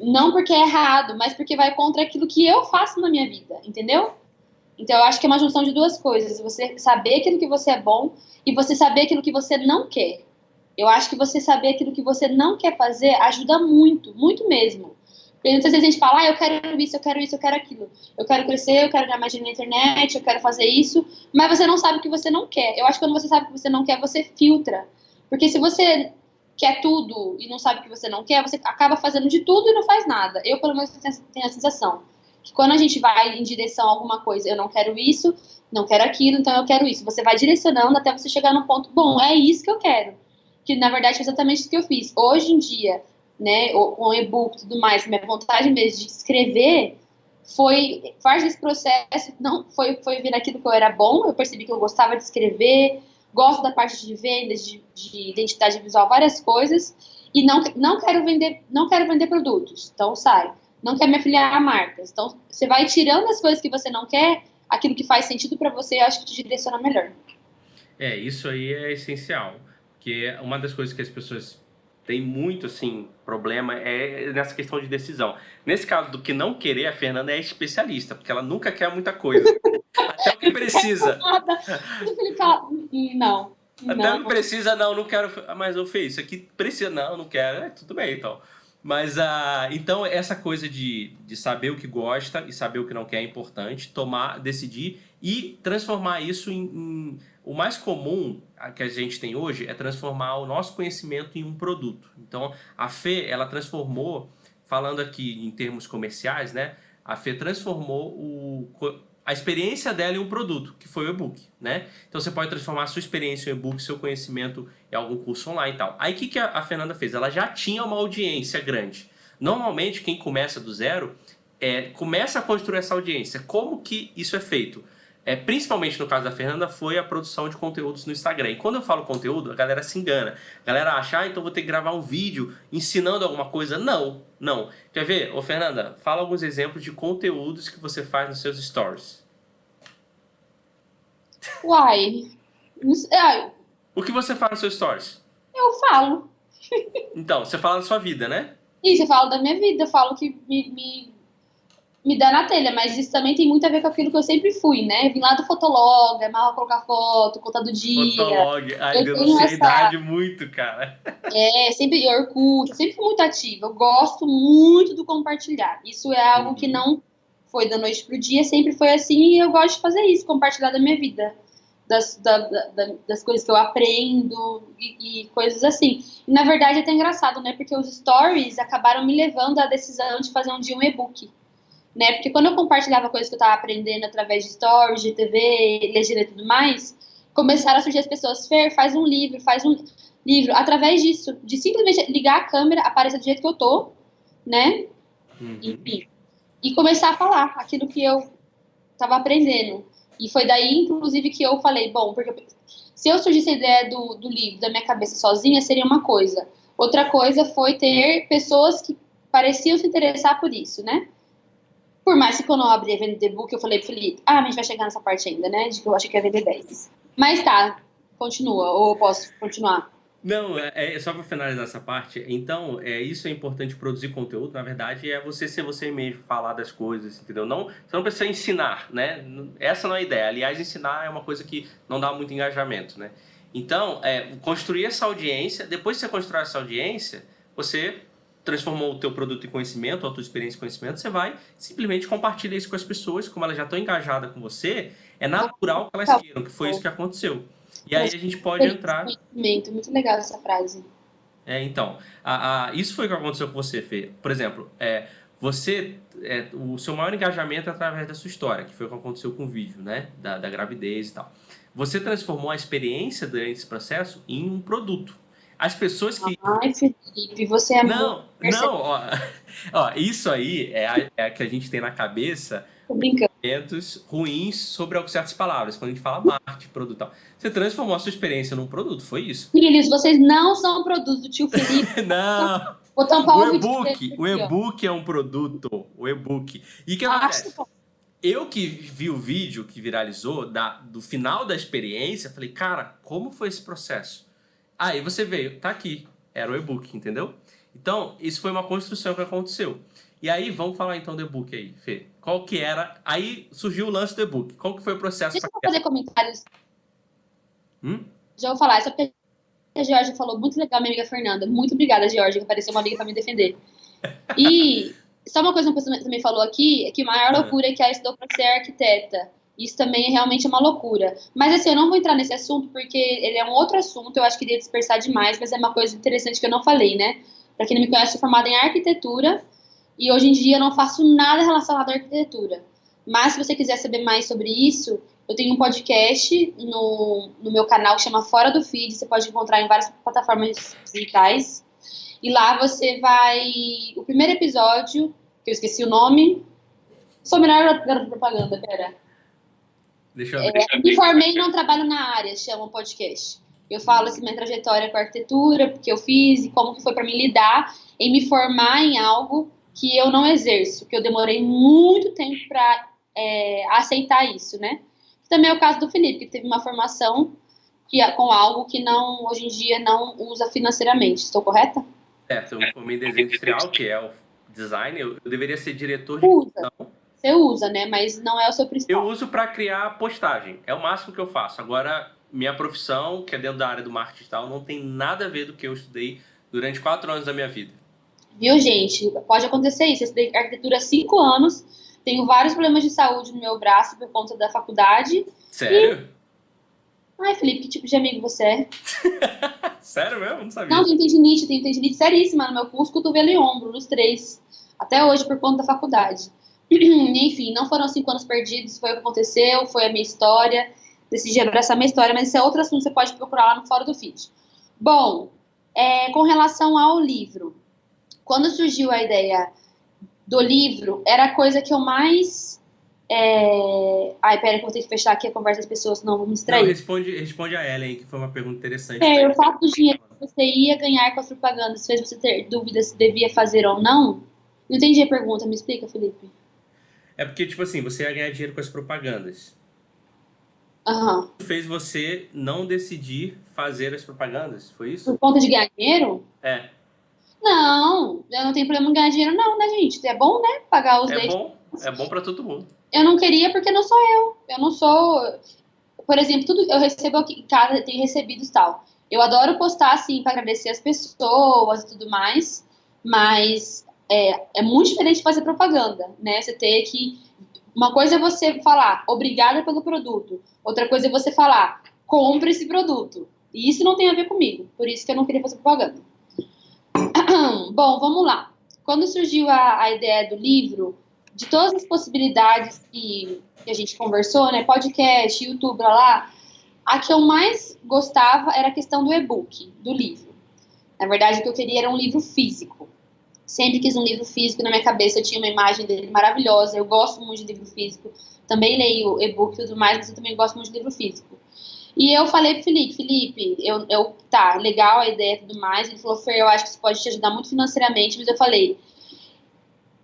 Não porque é errado, mas porque vai contra aquilo que eu faço na minha vida, entendeu? Então eu acho que é uma junção de duas coisas. Você saber aquilo que você é bom e você saber aquilo que você não quer. Eu acho que você saber aquilo que você não quer fazer ajuda muito, muito mesmo. Porque muitas vezes a gente fala, ah, eu quero isso, eu quero isso, eu quero aquilo. Eu quero crescer, eu quero ganhar mais dinheiro na internet, eu quero fazer isso. Mas você não sabe o que você não quer. Eu acho que quando você sabe o que você não quer, você filtra. Porque se você quer tudo e não sabe o que você não quer, você acaba fazendo de tudo e não faz nada. Eu, pelo menos, tenho a sensação que quando a gente vai em direção a alguma coisa, eu não quero isso, não quero aquilo, então eu quero isso. Você vai direcionando até você chegar no ponto, bom, é isso que eu quero. Que na verdade é exatamente isso que eu fiz. Hoje em dia, né, com e-book e tudo mais, minha vontade mesmo de escrever foi parte desse processo, não foi foi vir aquilo que eu era bom, eu percebi que eu gostava de escrever, gosto da parte de vendas, de, de identidade visual, várias coisas, e não, não quero vender, não quero vender produtos. Então sai. Não quer me afiliar a marcas. Então você vai tirando as coisas que você não quer, aquilo que faz sentido para você, eu acho que te direciona melhor. É, isso aí é essencial, porque uma das coisas que as pessoas têm muito assim problema é nessa questão de decisão. Nesse caso do que não querer, a Fernanda é especialista, porque ela nunca quer muita coisa. Até o que precisa. Não. Até o que precisa, não, não quero. Mas eu fiz isso aqui precisa, não, não quero. É, tudo bem, então. Mas ah, então essa coisa de, de saber o que gosta e saber o que não quer é importante, tomar, decidir e transformar isso em, em, o mais comum que a gente tem hoje é transformar o nosso conhecimento em um produto. Então a Fê ela transformou, falando aqui em termos comerciais, né? A Fê transformou o, a experiência dela em um produto, que foi o e-book, né? Então você pode transformar a sua experiência em e-book, seu conhecimento em algum curso online e tal. Aí o que, que a, Fernanda fez? Ela já tinha uma audiência grande. Normalmente quem começa do zero é, começa a construir essa audiência. Como que isso é feito? É, principalmente no caso da Fernanda, foi a produção de conteúdos no Instagram. E quando eu falo conteúdo, a galera se engana. A galera acha, ah, então vou ter que gravar um vídeo ensinando alguma coisa. Não, não. Quer ver? Ô, Fernanda, fala alguns exemplos de conteúdos que você faz nos seus stories. Uai. O que você fala nos seus stories? Eu falo. Então, você fala da sua vida, né? Isso, eu falo da minha vida. Eu falo que me, me me dá na telha, mas isso também tem muito a ver com aquilo que eu sempre fui, né? Vim lá do Fotolog, amava colocar foto, contar do dia. Fotolog, ai, eu tenho essa... idade muito, cara. É, sempre Orkut, sempre fui muito ativa. Eu gosto muito do compartilhar. Isso é algo uhum. que não foi da noite pro dia, sempre foi assim e eu gosto de fazer isso, compartilhar da minha vida. Das, da, da, das coisas que eu aprendo e, e, coisas assim. E na verdade é até engraçado, né? Porque os stories acabaram me levando à decisão de fazer um dia um e-book né? Porque quando eu compartilhava coisas que eu estava aprendendo através de stories, de TV, legenda e tudo mais, começaram a surgir as pessoas, Fer, faz um livro, faz um livro, através disso, de simplesmente ligar a câmera, aparecer do jeito que eu tô, né? Uhum. Enfim. E começar a falar aquilo que eu estava aprendendo. E foi daí, inclusive, que eu falei, bom, porque se eu surgisse a ideia do, do livro da minha cabeça sozinha, seria uma coisa. Outra coisa foi ter pessoas que pareciam se interessar por isso, né? Por mais que quando eu abri a venda de book, eu falei pro Felipe, ah, a gente vai chegar nessa parte ainda, né? De que eu achei que ia vender 10. Mas tá, continua, ou eu posso continuar? Não, é, é só para finalizar essa parte. Então, é isso é importante produzir conteúdo. Na verdade, é você ser você mesmo, falar das coisas, entendeu? Não, você não precisa ensinar, né? Essa não é a ideia. Aliás, ensinar é uma coisa que não dá muito engajamento, né? Então, é, construir essa audiência. Depois que você constrói essa audiência, você transformou o teu produto em conhecimento, a tua experiência em conhecimento, você vai simplesmente compartilhar isso com as pessoas, como elas já estão engajadas com você, é natural que elas queiram, que foi isso que aconteceu. E aí a gente pode entrar... Muito, muito legal essa frase. É, então, a, a, isso foi o que aconteceu com você, Fê. Por exemplo, é, você, é, o seu maior engajamento é através da sua história, que foi o que aconteceu com o vídeo, né, da, da gravidez e tal. Você transformou a experiência durante esse processo em um produto. As pessoas que. Ai, Felipe, você é Não, muito... não, ó, ó, isso aí é a, é a que a gente tem na cabeça. Tô brincando. ruins sobre certas palavras. Quando a gente fala marketing, produto tal. Você transformou a sua experiência num produto, foi isso? Filhos, vocês não são produto do tio Felipe. não. Vou tampar o e-book, o e-book é um produto, o e-book. E que acontece? Eu que vi o vídeo que viralizou da, do final da experiência, falei, cara, como foi esse processo? Aí você veio, tá aqui, era o e-book, entendeu? Então, isso foi uma construção que aconteceu. E aí, vamos falar então do e-book aí, Fê. Qual que era? Aí surgiu o lance do e-book. Qual que foi o processo? Deixa eu fazer comentários. Hum? Já vou falar, só porque a Georgia falou muito legal, minha amiga Fernanda. Muito obrigada, Georgia, que apareceu uma amiga para me defender. E só uma coisa que você também falou aqui, é que a maior é. loucura é que ela estudou para ser arquiteta. Isso também é realmente uma loucura. Mas assim, eu não vou entrar nesse assunto porque ele é um outro assunto, eu acho que iria dispersar demais, mas é uma coisa interessante que eu não falei, né? Para quem não me conhece, eu sou formada em arquitetura e hoje em dia eu não faço nada relacionado à arquitetura. Mas se você quiser saber mais sobre isso, eu tenho um podcast no, no meu canal que chama Fora do Feed, você pode encontrar em várias plataformas digitais. E lá você vai. O primeiro episódio, que eu esqueci o nome. Sou melhor garota propaganda, pera. Deixa eu ver. É, me formei e não trabalho na área, chama o podcast. Eu falo assim, minha trajetória com a arquitetura, porque eu fiz e como que foi para me lidar em me formar em algo que eu não exerço, que eu demorei muito tempo para é, aceitar isso, né? Também é o caso do Felipe, que teve uma formação que, com algo que não hoje em dia não usa financeiramente. Estou correta? Certo, eu me formei em desenho industrial, que é o design, eu, eu deveria ser diretor de usa. Você usa, né? Mas não é o seu principal. Eu uso para criar postagem. É o máximo que eu faço. Agora, minha profissão, que é dentro da área do marketing e tal, não tem nada a ver do que eu estudei durante quatro anos da minha vida. Viu, gente? Pode acontecer isso. Eu estudei arquitetura há cinco anos, tenho vários problemas de saúde no meu braço por conta da faculdade. Sério? E... Ai, Felipe, que tipo de amigo você é? Sério mesmo? Não sabia. Não, tem tendinite, tem tendinite seríssima no meu pulso, cotovelo e ombro, nos três. Até hoje, por conta da faculdade. Enfim, não foram cinco anos perdidos, foi o que aconteceu, foi a minha história. Decidi abraçar a minha história, mas esse é outro assunto, você pode procurar lá no Fora do Feed. Bom, é, com relação ao livro, quando surgiu a ideia do livro, era a coisa que eu mais é... Ai, pera que eu vou ter que fechar aqui a conversa das pessoas, senão vou me distrair. Não, responde, responde a Ellen, que foi uma pergunta interessante. É, o fato do dinheiro que você ia ganhar com as propagandas fez você ter dúvidas se devia fazer ou não? Não entendi a pergunta, me explica, Felipe. É porque, tipo assim, você ia ganhar dinheiro com as propagandas. Uhum. Fez você não decidir fazer as propagandas, foi isso? Por conta de ganhar dinheiro? É. Não, eu não tenho problema em ganhar dinheiro, não, né, gente? É bom, né? Pagar os É bom, é bom pra todo mundo eu não queria porque não sou eu. Eu não sou. Por exemplo, tudo eu recebo aqui em casa, tenho recebido e tal. Eu adoro postar assim para agradecer as pessoas e tudo mais, mas é, é muito diferente fazer propaganda, né? Você ter que. Uma coisa é você falar obrigada pelo produto, outra coisa é você falar compre esse produto. E isso não tem a ver comigo, por isso que eu não queria fazer propaganda. Bom, vamos lá. Quando surgiu a, a ideia do livro, de todas as possibilidades que, que a gente conversou, né, podcast, YouTube, lá, a que eu mais gostava era a questão do e-book, do livro. Na verdade, o que eu queria era um livro físico. Sempre quis um livro físico na minha cabeça, eu tinha uma imagem dele maravilhosa. Eu gosto muito de livro físico. Também leio e-book e tudo mais, mas eu também gosto muito de livro físico. E eu falei pro Felipe, Felipe, eu, eu tá, legal a ideia e tudo mais. Ele falou, Fer, eu acho que isso pode te ajudar muito financeiramente, mas eu falei,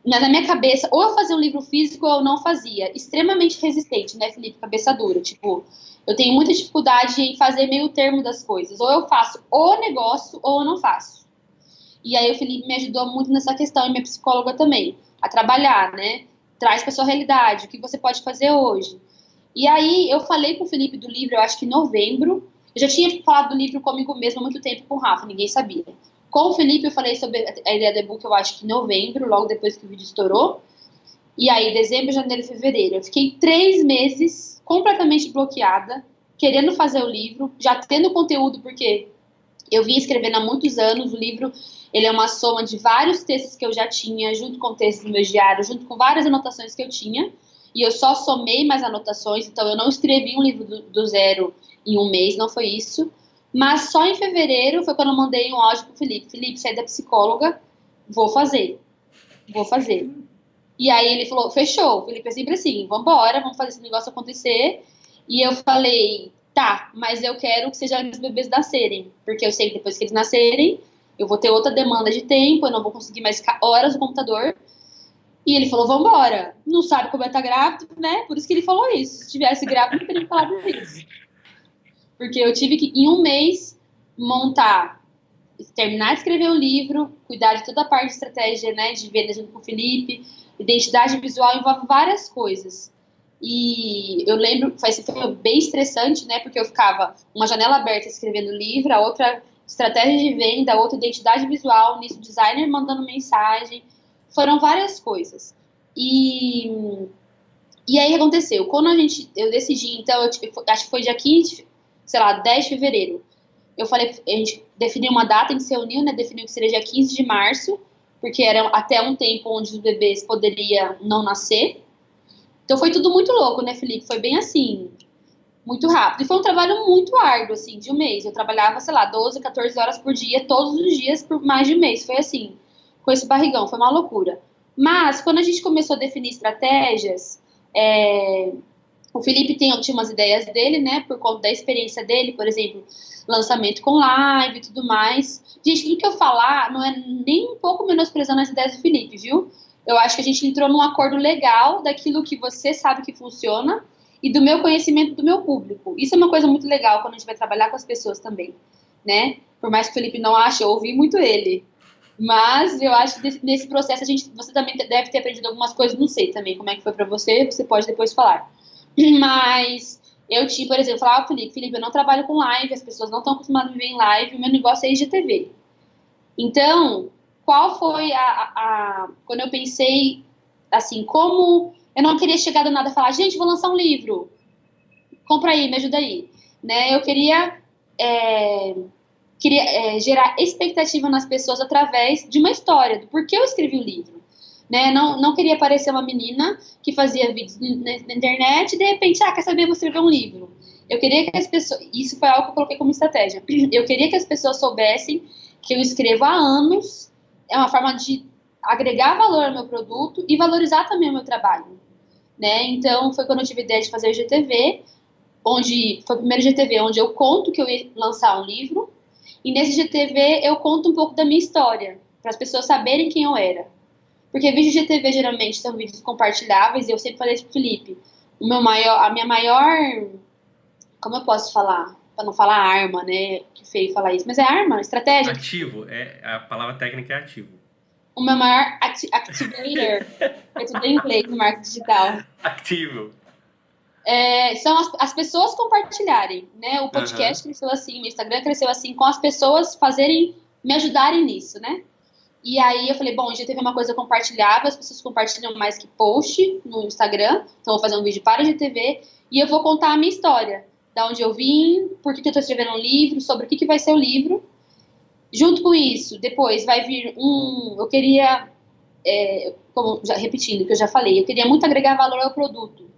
mas na minha cabeça, ou eu fazia um livro físico ou eu não fazia. Extremamente resistente, né, Felipe? Cabeça dura. Tipo, eu tenho muita dificuldade em fazer meio termo das coisas. Ou eu faço o negócio ou eu não faço. E aí o Felipe me ajudou muito nessa questão, e minha psicóloga também, a trabalhar, né? Traz para sua realidade, o que você pode fazer hoje. E aí eu falei com o Felipe do livro, eu acho que em novembro. Eu já tinha falado do livro comigo mesmo há muito tempo com o Rafa, ninguém sabia. Com o Felipe eu falei sobre a ideia do e-book, eu acho que em novembro, logo depois que o vídeo estourou. E aí, dezembro, janeiro fevereiro. Eu fiquei três meses completamente bloqueada, querendo fazer o livro, já tendo conteúdo, porque eu vim escrevendo há muitos anos. O livro ele é uma soma de vários textos que eu já tinha, junto com textos do meu diário, junto com várias anotações que eu tinha. E eu só somei mais anotações, então eu não escrevi um livro do, do zero em um mês, não foi isso. Mas só em fevereiro foi quando eu mandei um áudio pro Felipe. Felipe, sai da psicóloga, vou fazer. Vou fazer. E aí ele falou, fechou. O Felipe é sempre assim, vambora, vamos fazer esse negócio acontecer. E eu falei, tá, mas eu quero que seja os bebês nascerem. Porque eu sei que depois que eles nascerem, eu vou ter outra demanda de tempo, eu não vou conseguir mais ficar horas no computador. E ele falou, vambora. Não sabe como é estar tá grávido, né? Por isso que ele falou isso. Se tivesse grávido, não teria falado isso. Porque eu tive que, em um mês, montar, terminar de escrever o livro, cuidar de toda a parte de estratégia, né, de venda junto com o Felipe, identidade visual envolve várias coisas. E eu lembro, foi, foi bem estressante, né, porque eu ficava uma janela aberta escrevendo livro, a outra estratégia de venda, outra identidade visual, nisso designer mandando mensagem, foram várias coisas. E, e aí aconteceu, quando a gente, eu decidi, então, eu, acho que foi dia 15, sei lá, 10 de fevereiro, eu falei, a gente definiu uma data, a gente se reuniu, né, definiu que seria dia 15 de março, porque era até um tempo onde os bebês poderiam não nascer. Então foi tudo muito louco, né, Felipe? Foi bem assim, muito rápido. E foi um trabalho muito árduo, assim, de um mês. Eu trabalhava, sei lá, 12, 14 horas por dia, todos os dias, por mais de um mês. Foi assim, com esse barrigão, foi uma loucura. Mas, quando a gente começou a definir estratégias, é, o Felipe tem, tinha umas ideias dele, né, por conta da experiência dele, por exemplo, lançamento com live e tudo mais. Gente, tudo que eu falar não é nem um pouco menosprezando as ideias do Felipe, viu? Eu acho que a gente entrou num acordo legal daquilo que você sabe que funciona e do meu conhecimento do meu público. Isso é uma coisa muito legal quando a gente vai trabalhar com as pessoas também, né? Por mais que o Felipe não ache, eu ouvi muito ele. Mas eu acho que nesse processo a gente, você também deve ter aprendido algumas coisas, não sei também como é que foi para você, você pode depois falar. Mas eu tinha, por exemplo, falava, ah, Felipe, Felipe, eu não trabalho com live, as pessoas não estão acostumadas a viver em live, o meu negócio é IGTV. Então, qual foi a, a, Quando eu pensei, assim, como. Eu não queria chegar do nada e falar, gente, vou lançar um livro. Compra aí, me ajuda aí. Né? Eu queria. É, queria é, gerar expectativa nas pessoas através de uma história, do porquê eu escrevi o livro né? Não, não queria parecer uma menina que fazia vídeos na, na internet e de repente, ah, quer saber, vou escrever um livro. Eu queria que as pessoas, isso foi algo que eu coloquei como estratégia. Eu queria que as pessoas soubessem que eu escrevo há anos, é uma forma de agregar valor ao meu produto e valorizar também o meu trabalho, né? Então, foi quando eu tive a ideia de fazer o GTV, onde foi o primeiro GTV onde eu conto que eu ia lançar um livro, e nesse GTV eu conto um pouco da minha história, para as pessoas saberem quem eu era. Porque vídeos de TV geralmente são vídeos compartilháveis e eu sempre falei pro Felipe, o meu maior, a minha maior, como eu posso falar? Para não falar arma, né? Que feio falar isso, mas é arma, estratégia. Ativo, é, a palavra técnica é ativo. O meu maior ati activator, é tudo em inglês no marketing digital. Ativo. É, são as, as, pessoas compartilharem, né? O podcast uhum. cresceu assim, o Instagram cresceu assim, com as pessoas fazerem, me ajudarem nisso, né? E aí eu falei, bom, já teve uma coisa compartilhável, as pessoas compartilham mais que post no Instagram, então eu vou fazer um vídeo para a GTV e eu vou contar a minha história, da onde eu vim, por que, que eu estou escrevendo um livro, sobre o que, que vai ser o livro. Junto com isso, depois vai vir um. Eu queria, é, como já repetindo, que eu já falei, eu queria muito agregar valor ao produto,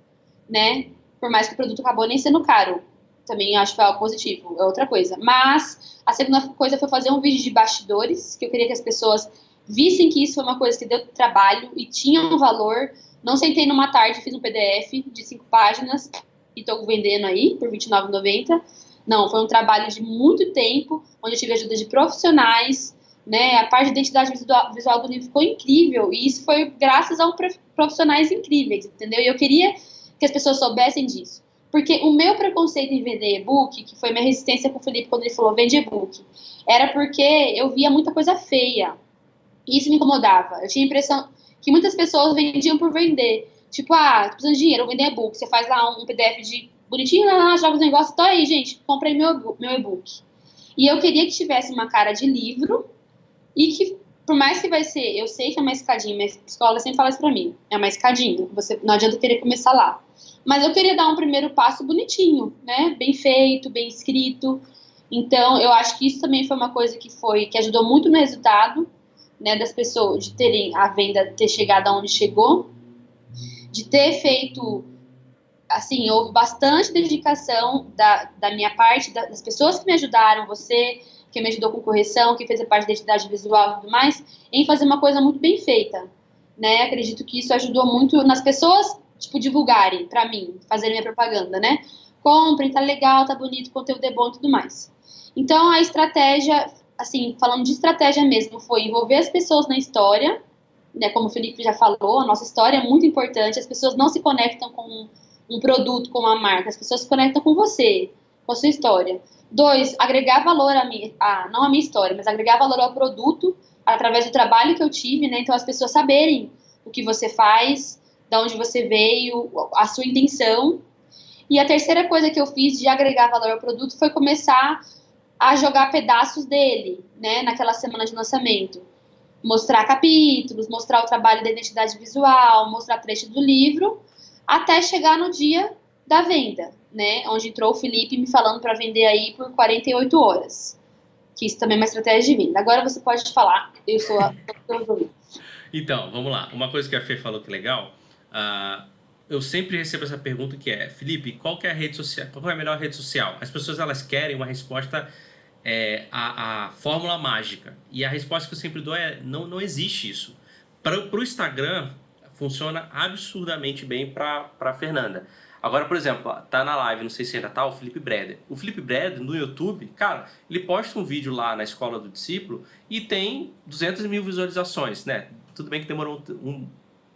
né? Por mais que o produto acabou nem sendo caro também acho que foi algo positivo, é outra coisa. Mas a segunda coisa foi fazer um vídeo de bastidores, que eu queria que as pessoas vissem que isso foi uma coisa que deu trabalho e tinha um valor. Não sentei numa tarde, fiz um PDF de cinco páginas e estou vendendo aí por R$29,90. Não, foi um trabalho de muito tempo, onde eu tive ajuda de profissionais, né? A parte de identidade visual do livro ficou incrível e isso foi graças a um profissionais incríveis, entendeu? E eu queria que as pessoas soubessem disso. Porque o meu preconceito em vender e-book, que foi minha resistência com o Felipe quando ele falou vende e-book, era porque eu via muita coisa feia. E isso me incomodava. Eu tinha a impressão que muitas pessoas vendiam por vender. Tipo, ah, tô precisando de dinheiro, vou vender e-book. Você faz lá um PDF de bonitinho, lá, joga os negócios, tô aí, gente, comprei meu, meu e-book. E eu queria que tivesse uma cara de livro e que, por mais que vai ser, eu sei que é uma escadinha, minha escola sempre fala isso pra mim, é uma escadinha, você, não adianta querer começar lá. Mas eu queria dar um primeiro passo bonitinho, né? Bem feito, bem escrito. Então, eu acho que isso também foi uma coisa que foi que ajudou muito no resultado, né, das pessoas de terem a venda ter chegado aonde chegou, de ter feito assim, houve bastante dedicação da, da minha parte, das pessoas que me ajudaram, você que me ajudou com correção, que fez a parte da identidade visual e tudo mais, em fazer uma coisa muito bem feita. né? Acredito que isso ajudou muito nas pessoas, tipo, divulgarem para mim, fazerem minha propaganda, né? Comprem, tá legal, tá bonito, conteúdo é bom e tudo mais. Então, a estratégia, assim, falando de estratégia mesmo, foi envolver as pessoas na história, né? Como o Felipe já falou, a nossa história é muito importante, as pessoas não se conectam com um produto, com uma marca, as pessoas se conectam com você, com a sua história. Dois, agregar valor a minha, a, não a minha história, mas agregar valor ao produto através do trabalho que eu tive, né? Então as pessoas saberem o que você faz, de onde você veio, a sua intenção. E a terceira coisa que eu fiz de agregar valor ao produto foi começar a jogar pedaços dele, né, naquela semana de lançamento. Mostrar capítulos, mostrar o trabalho da identidade visual, mostrar trecho do livro, até chegar no dia da venda, né, onde entrou o Felipe me falando para vender aí por 48 horas. Que isso também é uma estratégia de venda. Agora você pode falar, eu sou a Então, vamos lá. Uma coisa que a Fê falou que é legal, uh, eu sempre recebo essa pergunta que é, Felipe, qual é a rede social, qual é a melhor rede social? As pessoas elas querem uma resposta é, a, a fórmula mágica. E a resposta que eu sempre dou é, não, não existe isso. Para o Instagram, funciona absurdamente bem para a Fernanda. Agora, por exemplo, tá na live, não sei se ainda tá, o Felipe Breder. O Felipe Breder, no YouTube, cara, ele posta um vídeo lá na escola do discípulo e tem 200 mil visualizações, né? Tudo bem que demorou um,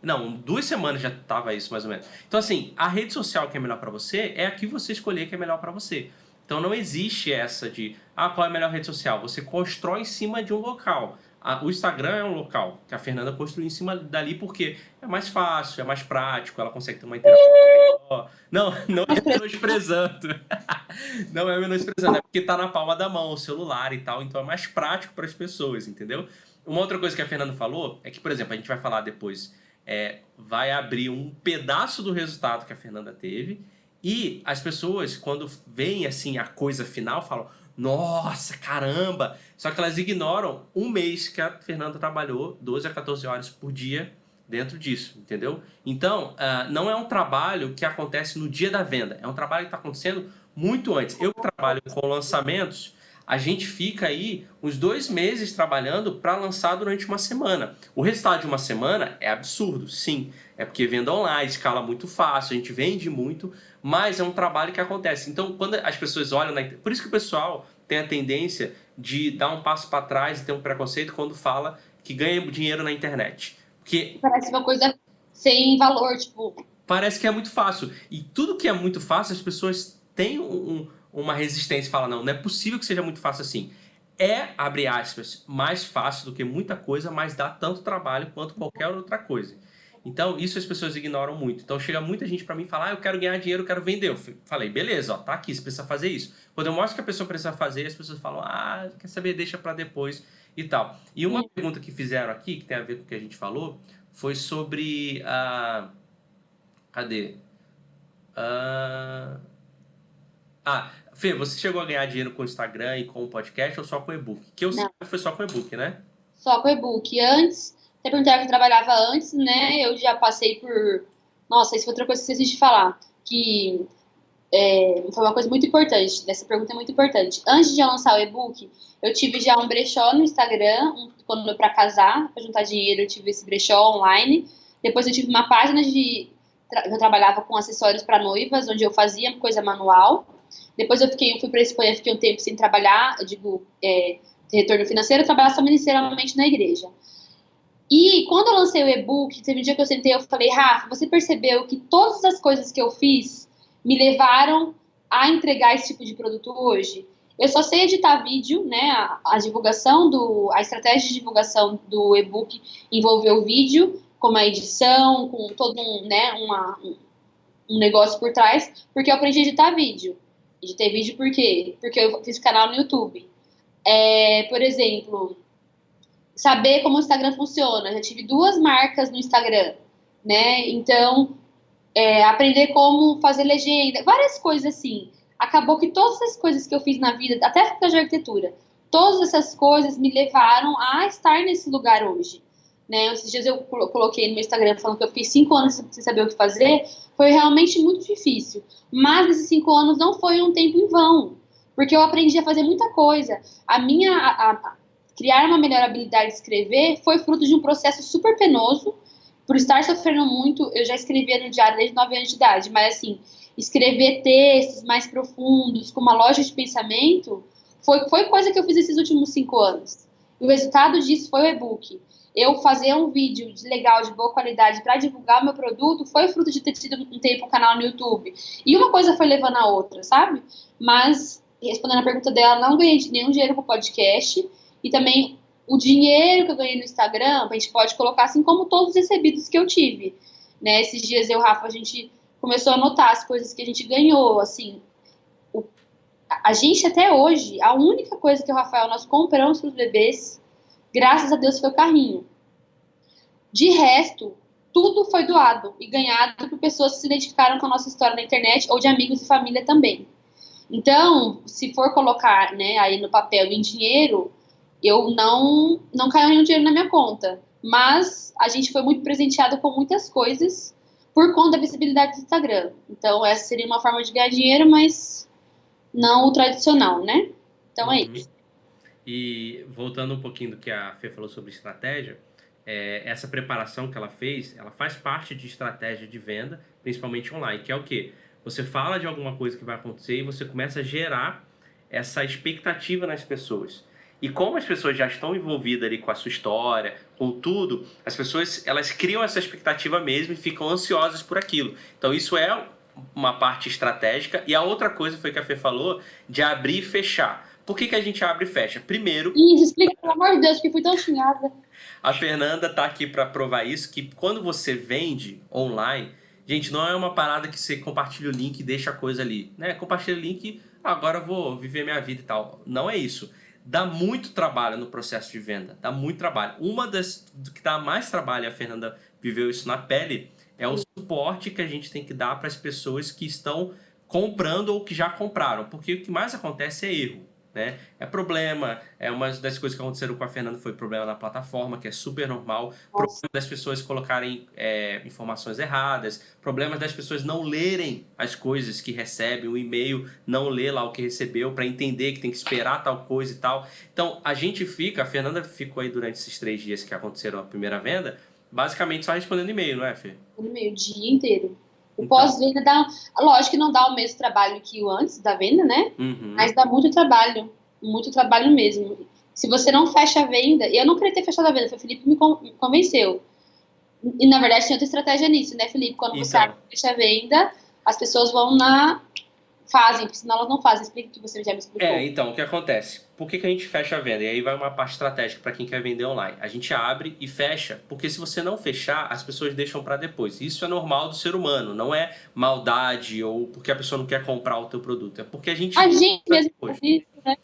não, duas semanas já tava isso mais ou menos. Então assim, a rede social que é melhor para você é a que você escolher que é melhor para você. Então não existe essa de, ah, qual é a melhor rede social? Você constrói em cima de um local. O Instagram é um local que a Fernanda construiu em cima dali porque é mais fácil, é mais prático, ela consegue ter uma interação. Não, não é menosprezando. não é menosprezando, é porque tá na palma da mão, o celular e tal, então é mais prático para as pessoas, entendeu? Uma outra coisa que a Fernanda falou é que, por exemplo, a gente vai falar depois, é, vai abrir um pedaço do resultado que a Fernanda teve e as pessoas, quando veem assim a coisa final, falam: nossa, caramba! Só que elas ignoram um mês que a Fernanda trabalhou 12 a 14 horas por dia dentro disso, entendeu? Então, uh, não é um trabalho que acontece no dia da venda, é um trabalho que está acontecendo muito antes. Eu trabalho com lançamentos, a gente fica aí uns dois meses trabalhando para lançar durante uma semana. O resultado de uma semana é absurdo, sim. É porque venda online, escala muito fácil, a gente vende muito, mas é um trabalho que acontece. Então, quando as pessoas olham, na... por isso que o pessoal tem a tendência de dar um passo para trás e ter um preconceito quando fala que ganha dinheiro na internet. Porque parece uma coisa sem valor, tipo. Parece que é muito fácil. E tudo que é muito fácil, as pessoas têm um, uma resistência e falam, não, não é possível que seja muito fácil assim. É, abre aspas, mais fácil do que muita coisa, mas dá tanto trabalho quanto qualquer outra coisa. Então, isso as pessoas ignoram muito. Então, chega muita gente para mim e fala, ah, eu quero ganhar dinheiro, eu quero vender. Eu falei, beleza, ó, tá aqui, você precisa fazer isso. Quando eu mostro que a pessoa precisa fazer, as pessoas falam, ah, quer saber, deixa para depois e tal. E uma pergunta que fizeram aqui, que tem a ver com o que a gente falou, foi sobre a... Cadê? Uh... Ah, Fê, você chegou a ganhar dinheiro com o Instagram e com o podcast ou só com o e-book? Que eu sei foi só com o e-book, né? Só com o e-book. Antes até perguntaram que eu trabalhava antes, né? Eu já passei por. Nossa, isso foi outra coisa que esqueci de falar. Que é, foi uma coisa muito importante. Dessa pergunta é muito importante. Antes de lançar o e-book, eu tive já um brechó no Instagram, um, quando eu para casar, para juntar dinheiro, eu tive esse brechó online. Depois eu tive uma página de. Eu trabalhava com acessórios para noivas, onde eu fazia coisa manual. Depois eu fiquei, eu fui para Espanha, fiquei um tempo sem trabalhar, eu digo, é, retorno financeiro, eu trabalhava só ministerialmente na igreja. E quando eu lancei o e-book, teve um dia que eu sentei eu falei, Rafa, você percebeu que todas as coisas que eu fiz me levaram a entregar esse tipo de produto hoje? Eu só sei editar vídeo, né? A, a divulgação do. A estratégia de divulgação do e-book envolveu vídeo, como a edição, com todo um, né, uma, um negócio por trás, porque eu aprendi a editar vídeo. Editei vídeo por quê? Porque eu fiz canal no YouTube. É, por exemplo, saber como o Instagram funciona. Já tive duas marcas no Instagram, né? Então, é, aprender como fazer legenda, várias coisas assim. Acabou que todas as coisas que eu fiz na vida, até a de arquitetura, todas essas coisas me levaram a estar nesse lugar hoje. Né? Esses dias eu coloquei no meu Instagram falando que eu fiquei cinco anos sem saber o que fazer. Foi realmente muito difícil. Mas esses cinco anos não foi um tempo em vão. Porque eu aprendi a fazer muita coisa. A minha, a, criar uma melhor habilidade de escrever foi fruto de um processo super penoso por estar sofrendo muito, eu já escrevia no diário desde 9 anos de idade, mas assim, escrever textos mais profundos, com uma loja de pensamento, foi, foi coisa que eu fiz esses últimos cinco anos. E o resultado disso foi o e-book. Eu fazer um vídeo legal, de boa qualidade, para divulgar meu produto, foi fruto de ter tido um tempo um canal no YouTube. E uma coisa foi levando a outra, sabe? Mas, respondendo a pergunta dela, não ganhei nenhum dinheiro com o podcast. E também o dinheiro que eu ganhei no Instagram, a gente pode colocar assim como todos os recebidos que eu tive. Né? Esses dias eu e o Rafa, a gente começou a notar as coisas que a gente ganhou, assim, o, a gente até hoje, a única coisa que o Rafael nós compramos para os bebês, graças a Deus, foi o carrinho. De resto, tudo foi doado e ganhado por pessoas que se identificaram com a nossa história na internet ou de amigos e família também. Então, se for colocar, né, aí no papel em dinheiro, eu não não caiu nenhum dinheiro na minha conta, mas a gente foi muito presenteado com muitas coisas por conta da visibilidade do Instagram. Então, essa seria uma forma de ganhar dinheiro, mas não o tradicional, né? Então é uhum. isso. E voltando um pouquinho do que a Fê falou sobre estratégia, é, essa preparação que ela fez, ela faz parte de estratégia de venda, principalmente online, que é o quê? Você fala de alguma coisa que vai acontecer e você começa a gerar essa expectativa nas pessoas. E como as pessoas já estão envolvidas ali com a sua história, com tudo, as pessoas elas criam essa expectativa mesmo e ficam ansiosas por aquilo. Então isso é uma parte estratégica. E a outra coisa foi que a Fê falou de abrir e fechar. Por que, que a gente abre e fecha? Primeiro. Isso, explica, pelo amor de Deus, que fui tão xingada. A Fernanda tá aqui para provar isso, que quando você vende online, gente, não é uma parada que você compartilha o link e deixa a coisa ali. Né? Compartilha o link, agora eu vou viver minha vida e tal. Não é isso dá muito trabalho no processo de venda, dá muito trabalho. Uma das que dá mais trabalho, a Fernanda viveu isso na pele, é o suporte que a gente tem que dar para as pessoas que estão comprando ou que já compraram, porque o que mais acontece é erro. Né? É problema, é uma das coisas que aconteceram com a Fernanda foi problema na plataforma, que é super normal, problema das pessoas colocarem é, informações erradas, problemas das pessoas não lerem as coisas que recebem, o e-mail, não ler lá o que recebeu para entender que tem que esperar tal coisa e tal. Então a gente fica, a Fernanda ficou aí durante esses três dias que aconteceram a primeira venda, basicamente só respondendo e-mail, não é, Fê? E-mail o dia inteiro. O então. pós-venda dá. Lógico que não dá o mesmo trabalho que o antes da venda, né? Uhum. Mas dá muito trabalho. Muito trabalho mesmo. Se você não fecha a venda, eu não queria ter fechado a venda, foi o Felipe me convenceu. E na verdade tem outra estratégia nisso, né, Felipe? Quando então. você fecha a venda, as pessoas vão na fazem, porque senão elas não fazem. Explica o que você já me explicou. É, então, o que acontece? Por que, que a gente fecha a venda? E aí vai uma parte estratégica para quem quer vender online. A gente abre e fecha, porque se você não fechar, as pessoas deixam para depois. Isso é normal do ser humano, não é maldade ou porque a pessoa não quer comprar o teu produto. É porque a gente... A gente mesmo isso, né?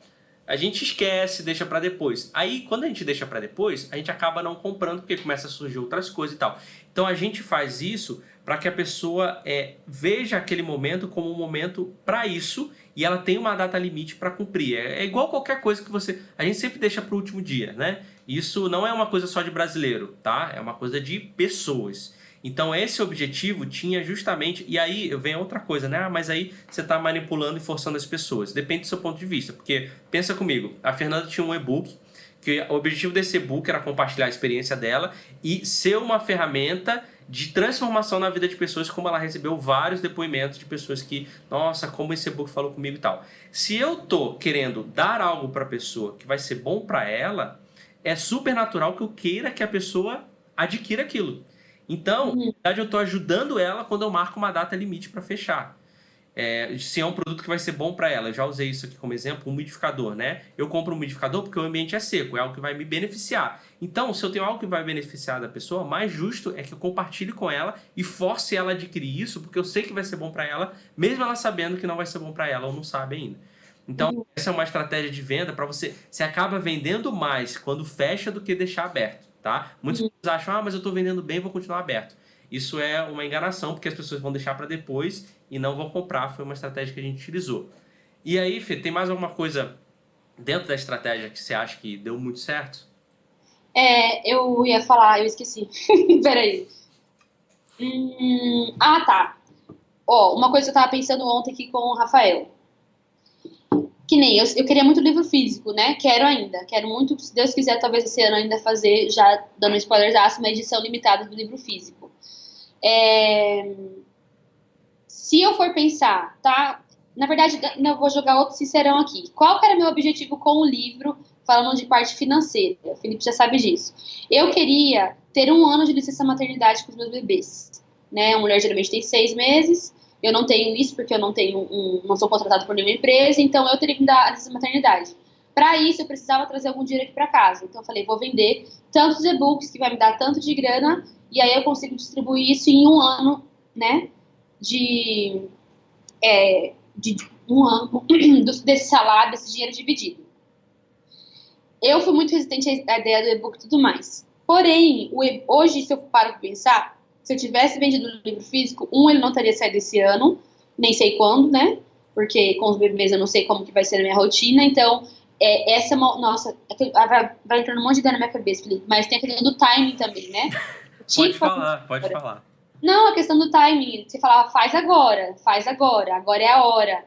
A gente esquece, deixa para depois. Aí, quando a gente deixa para depois, a gente acaba não comprando porque começa a surgir outras coisas e tal. Então, a gente faz isso para que a pessoa é, veja aquele momento como um momento para isso e ela tem uma data limite para cumprir. É, é, igual qualquer coisa que você. A gente sempre deixa para o último dia, né? Isso não é uma coisa só de brasileiro, tá? É uma coisa de pessoas. Então esse objetivo tinha justamente. E aí vem outra coisa, né? Ah, mas aí você está manipulando e forçando as pessoas. Depende do seu ponto de vista. Porque pensa comigo, a Fernanda tinha um e-book que o objetivo desse e-book era compartilhar a experiência dela e ser uma ferramenta de transformação na vida de pessoas, como ela recebeu vários depoimentos de pessoas que, nossa, como esse e-book falou comigo e tal. Se eu tô querendo dar algo para a pessoa que vai ser bom para ela, é super natural que eu queira que a pessoa adquira aquilo. Então, na verdade, eu estou ajudando ela quando eu marco uma data limite para fechar é, se é um produto que vai ser bom para ela. Eu já usei isso aqui como exemplo, um umidificador, né? Eu compro um umidificador porque o ambiente é seco, é algo que vai me beneficiar. Então, se eu tenho algo que vai beneficiar da pessoa, mais justo é que eu compartilhe com ela e force ela a adquirir isso, porque eu sei que vai ser bom para ela, mesmo ela sabendo que não vai ser bom para ela ou não sabe ainda. Então, uhum. essa é uma estratégia de venda para você. Você acaba vendendo mais quando fecha do que deixar aberto, tá? Muitos uhum. acham, ah, mas eu estou vendendo bem, vou continuar aberto. Isso é uma enganação, porque as pessoas vão deixar para depois e não vão comprar. Foi uma estratégia que a gente utilizou. E aí, Fê, tem mais alguma coisa dentro da estratégia que você acha que deu muito certo? É, eu ia falar, eu esqueci. Peraí. Hum, ah, tá. Ó, uma coisa que eu tava pensando ontem aqui com o Rafael. que nem eu, eu queria muito livro físico, né? Quero ainda, quero muito, se Deus quiser, talvez esse ano ainda fazer, já dando spoilers, uma edição limitada do livro físico. É, se eu for pensar, tá? Na verdade, eu vou jogar outro sincerão aqui. Qual era meu objetivo com o livro, falando de parte financeira? O Felipe já sabe disso. Eu queria ter um ano de licença maternidade com os meus bebês. Né? A mulher geralmente tem seis meses, eu não tenho isso porque eu não tenho um, não sou contratado por nenhuma empresa, então eu teria que me dar a licença maternidade. Para isso, eu precisava trazer algum dinheiro aqui para casa. Então, eu falei, vou vender tantos e-books que vai me dar tanto de grana, e aí eu consigo distribuir isso em um ano, né? De, é, de um ano desse salário, desse dinheiro dividido. Eu fui muito resistente à ideia do e-book e tudo mais. Porém, hoje, se eu paro para pensar, se eu tivesse vendido o livro físico, um, ele não teria saído esse ano, nem sei quando, né? Porque com os bebês eu não sei como que vai ser a minha rotina, então é, essa é uma, nossa, ah, vai, vai entrando um monte de ideia na minha cabeça, Felipe, mas tem a questão do timing também, né? pode falar, pode falar. Não, a questão do timing, você falava, faz agora, faz agora, agora é a hora.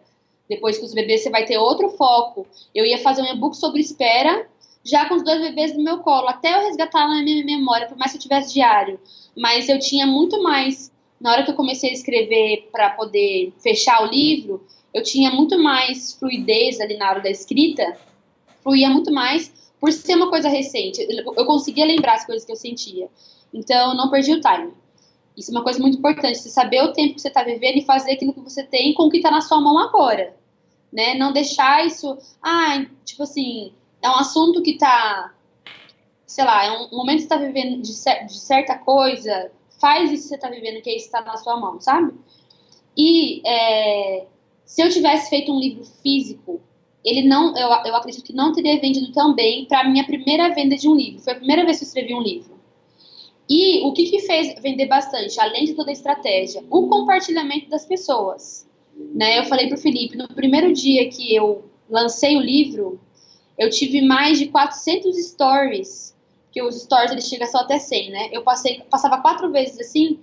Depois que os bebês você vai ter outro foco. Eu ia fazer um e-book sobre espera, já com os dois bebês no meu colo, até eu resgatar na minha memória, por mais que eu tivesse diário mas eu tinha muito mais, na hora que eu comecei a escrever para poder fechar o livro, eu tinha muito mais fluidez ali na hora da escrita, fluía muito mais por ser uma coisa recente. Eu conseguia lembrar as coisas que eu sentia. Então, não perdi o time. Isso é uma coisa muito importante, você saber o tempo que você está vivendo e fazer aquilo que você tem com o que está na sua mão agora. Né? Não deixar isso, ah, tipo assim, é um assunto que está sei lá, é um momento que você está vivendo de, de, certa coisa, faz isso que você está vivendo, que é isso está na sua mão, sabe? E é, se eu tivesse feito um livro físico, ele não, eu, eu acredito que não teria vendido tão bem para minha primeira venda de um livro. Foi a primeira vez que eu escrevi um livro. E o que, que fez vender bastante, além de toda a estratégia? O compartilhamento das pessoas. Né? Eu falei para o Felipe, no primeiro dia que eu lancei o livro, eu tive mais de 400 stories que os stories ele chega só até 100, né? Eu passei, passava quatro vezes assim,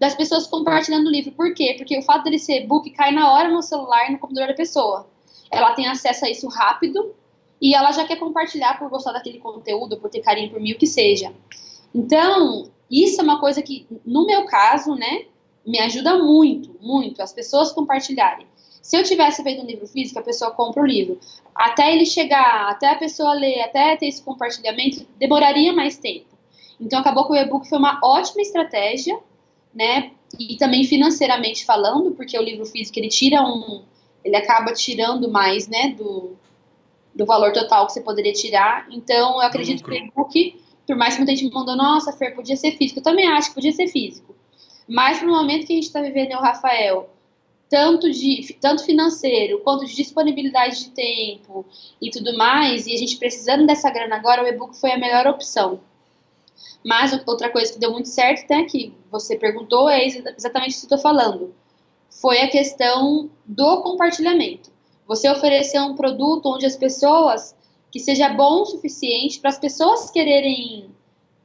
das pessoas compartilhando o livro. Por quê? Porque o fato dele ser book cai na hora no celular e no computador da pessoa. Ela tem acesso a isso rápido e ela já quer compartilhar por gostar daquele conteúdo, por ter carinho por mim, o que seja. Então, isso é uma coisa que, no meu caso, né, me ajuda muito, muito, as pessoas compartilharem. Se eu tivesse feito um livro físico, a pessoa compra o livro. Até ele chegar, até a pessoa ler, até ter esse compartilhamento, demoraria mais tempo. Então acabou que o e-book foi uma ótima estratégia, né? E também financeiramente falando, porque o livro físico ele tira um, ele acaba tirando mais, né, do, do valor total que você poderia tirar. Então eu acredito que o e-book, por mais que muita gente me mandou, nossa, Fer, podia ser físico. Eu também acho que podia ser físico. Mas no momento que a gente está vivendo, o Rafael, tanto de tanto financeiro quanto de disponibilidade de tempo e tudo mais, e a gente precisando dessa grana agora, o e-book foi a melhor opção. Mas outra coisa que deu muito certo, né, que você perguntou, é exatamente isso que eu estou falando. Foi a questão do compartilhamento. Você oferecer um produto onde as pessoas, que seja bom o suficiente para as pessoas quererem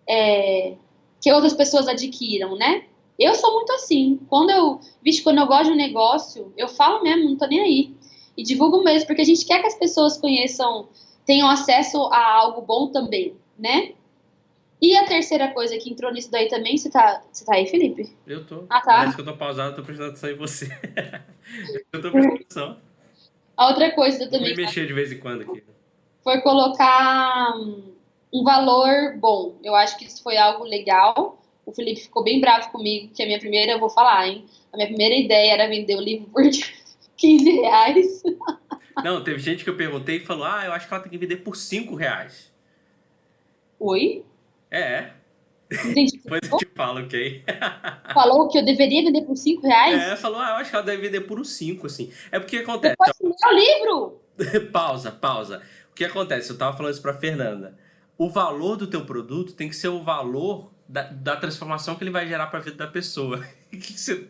é, que outras pessoas adquiram, né? Eu sou muito assim. Quando eu, vixe, quando eu gosto de um negócio, eu falo mesmo, não tô nem aí. E divulgo mesmo, porque a gente quer que as pessoas conheçam, tenham acesso a algo bom também, né? E a terceira coisa que entrou nisso daí também, você tá, você tá aí, Felipe? Eu tô. Ah, tá. Parece que eu tô pausado, eu tô prestando atenção em você. eu tô prestando atenção. A outra coisa também. Vou me mexer de vez em quando aqui. Foi colocar um valor bom. Eu acho que isso foi algo legal o Felipe ficou bem bravo comigo, que a minha primeira, eu vou falar, hein? A minha primeira ideia era vender o livro por 15 reais. Não, teve gente que eu perguntei e falou, ah, eu acho que ela tem que vender por 5 reais. Oi? É. Entendi. Depois eu te falo, ok? Falou que eu deveria vender por 5 reais? É, falou, ah, eu acho que ela deve vender por uns 5, assim. É porque acontece... Depois o livro! pausa, pausa. O que acontece? Eu tava falando isso pra Fernanda. O valor do teu produto tem que ser o valor da, da transformação que ele vai gerar para a vida da pessoa. que você...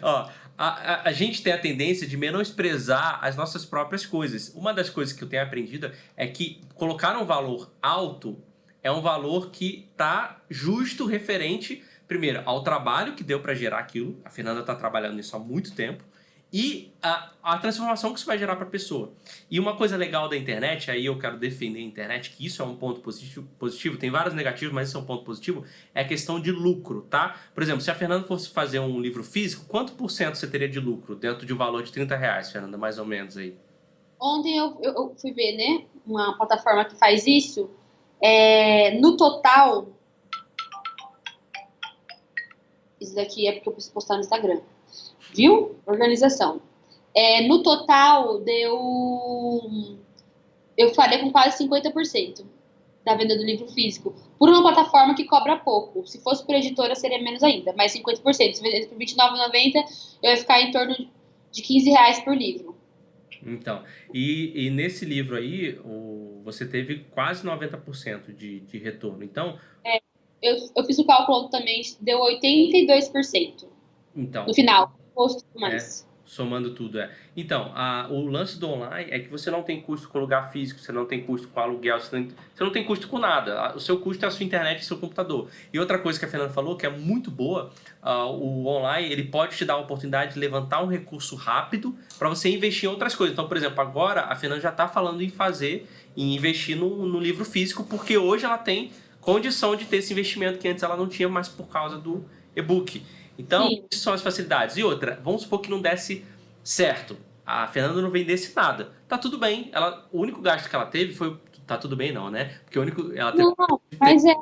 Ó, a, a, a, gente tem a tendência de menosprezar as nossas próprias coisas. Uma das coisas que eu tenho aprendido é que colocar um valor alto é um valor que tá justo referente, primeiro, ao trabalho que deu para gerar aquilo. A Fernanda está trabalhando nisso há muito tempo. E a, a transformação que isso vai gerar para a pessoa. E uma coisa legal da internet, aí eu quero defender a internet, que isso é um ponto positivo, positivo tem vários negativos, mas isso é um ponto positivo, é a questão de lucro, tá? Por exemplo, se a Fernanda fosse fazer um livro físico, quanto por cento você teria de lucro dentro de um valor de 30 reais, Fernanda, mais ou menos aí? Ontem eu, eu, eu fui ver, né, uma plataforma que faz isso, é, no total, isso daqui é porque eu preciso postar no Instagram. Viu? Organização. É, no total, deu. Eu falei com quase 50% da venda do livro físico. Por uma plataforma que cobra pouco. Se fosse por editora, seria menos ainda. Mas 50%. Se vendesse por R$29,90, eu ia ficar em torno de 15 reais por livro. Então, e, e nesse livro aí, o, você teve quase 90% de, de retorno. Então. É, eu, eu fiz o cálculo também, deu 82%. Então. No final posto mais. É, somando tudo, é. Então, a, o lance do online é que você não tem custo com lugar físico, você não tem custo com aluguel, você não, você não tem custo com nada. O seu custo é a sua internet e seu computador. E outra coisa que a Fernanda falou, que é muito boa, uh, o online ele pode te dar a oportunidade de levantar um recurso rápido para você investir em outras coisas. Então, por exemplo, agora a Fernanda já está falando em fazer, em investir no, no livro físico, porque hoje ela tem condição de ter esse investimento que antes ela não tinha mais por causa do e-book. Então, Sim. isso são as facilidades. E outra, vamos supor que não desse certo. A Fernanda não vendesse nada. Tá tudo bem. Ela, o único gasto que ela teve foi. Tá tudo bem, não, né? Porque o único. Ela teve... Não, mas é.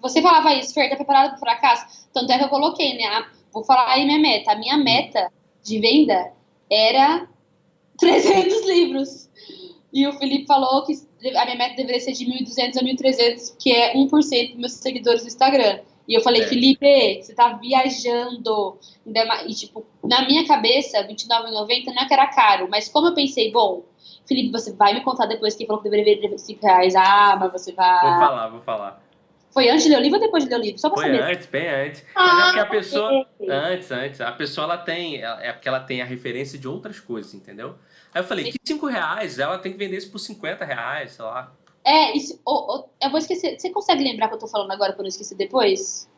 Você falava isso, Fer, tá preparado pro fracasso? Tanto é que eu coloquei, né? Vou falar aí minha meta. A minha meta de venda era 300 livros. E o Felipe falou que a minha meta deveria ser de 1.200 a 1.300, que é 1% dos meus seguidores no Instagram. E eu falei, é. Felipe, você tá viajando. E, tipo, na minha cabeça, R$29,90 não é que era caro, mas como eu pensei, bom, Felipe, você vai me contar depois que falou que deveria ver 5 reais. Ah, mas você vai. Vou falar, vou falar. Foi antes de ler o livro ou depois de ler o livro? Só pra Foi saber. antes, bem antes. Ah, mas é porque a pessoa. Antes, antes. A pessoa ela tem. É porque ela tem a referência de outras coisas, entendeu? Aí eu falei, que 5 reais? Ela tem que vender isso por 50 reais, sei lá. É, isso, oh, oh, eu vou esquecer. Você consegue lembrar o que eu tô falando agora pra não esquecer depois?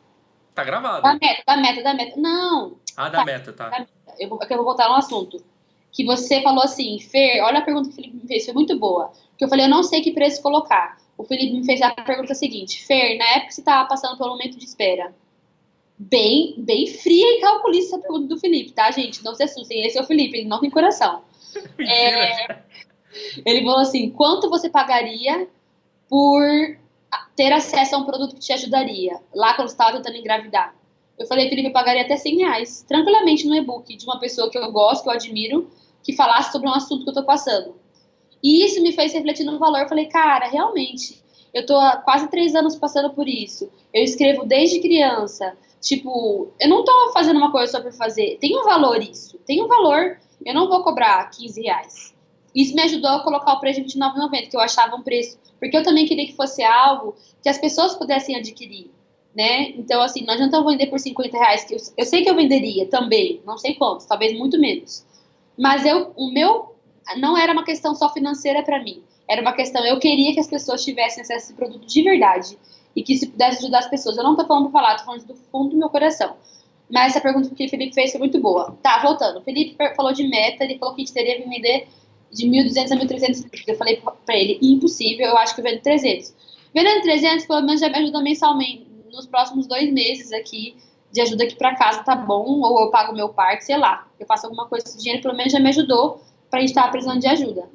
Tá gravado. Da meta, da meta, da meta. Não. Ah, da tá, meta, tá. Da meta. Eu, vou, eu vou voltar no assunto. Que você falou assim, Fer, olha a pergunta que o Felipe me fez, foi muito boa. Que eu falei, eu não sei que preço colocar. O Felipe me fez a pergunta seguinte, Fer, na época que você tava passando pelo momento de espera, bem, bem fria e calculista essa pergunta do Felipe, tá, gente? Não se assustem, esse é o Felipe, ele não tem coração. é, ele falou assim, quanto você pagaria por ter acesso a um produto que te ajudaria, lá quando estava tentando engravidar. Eu falei, Felipe, eu pagaria até 100 reais, tranquilamente, no e-book de uma pessoa que eu gosto, que eu admiro, que falasse sobre um assunto que eu estou passando. E isso me fez refletir no valor. Eu falei, cara, realmente, eu estou há quase três anos passando por isso. Eu escrevo desde criança. Tipo, eu não estou fazendo uma coisa só por fazer. Tem um valor isso. Tem um valor. Eu não vou cobrar 15 reais. Isso me ajudou a colocar o preço de R$29,90, que eu achava um preço porque eu também queria que fosse algo que as pessoas pudessem adquirir, né? Então, assim, não adianta eu vender por 50 reais, que eu, eu sei que eu venderia também, não sei quantos, talvez muito menos. Mas eu, o meu não era uma questão só financeira para mim, era uma questão, eu queria que as pessoas tivessem acesso a esse produto de verdade e que se pudesse ajudar as pessoas. Eu não tô falando pra falar, tô falando do fundo do meu coração. Mas essa pergunta que o Felipe fez foi muito boa. Tá, voltando. O Felipe falou de meta, ele falou que a gente teria que vender de 1.200 a 1.300 Eu falei para ele, impossível, eu acho que eu vendo 300. Vendendo 300, pelo menos já me ajuda mensalmente, nos próximos dois meses aqui, de ajuda aqui para casa, tá bom, ou eu pago meu parque, sei lá. Eu faço alguma coisa com dinheiro, pelo menos já me ajudou pra gente estar precisando de ajuda.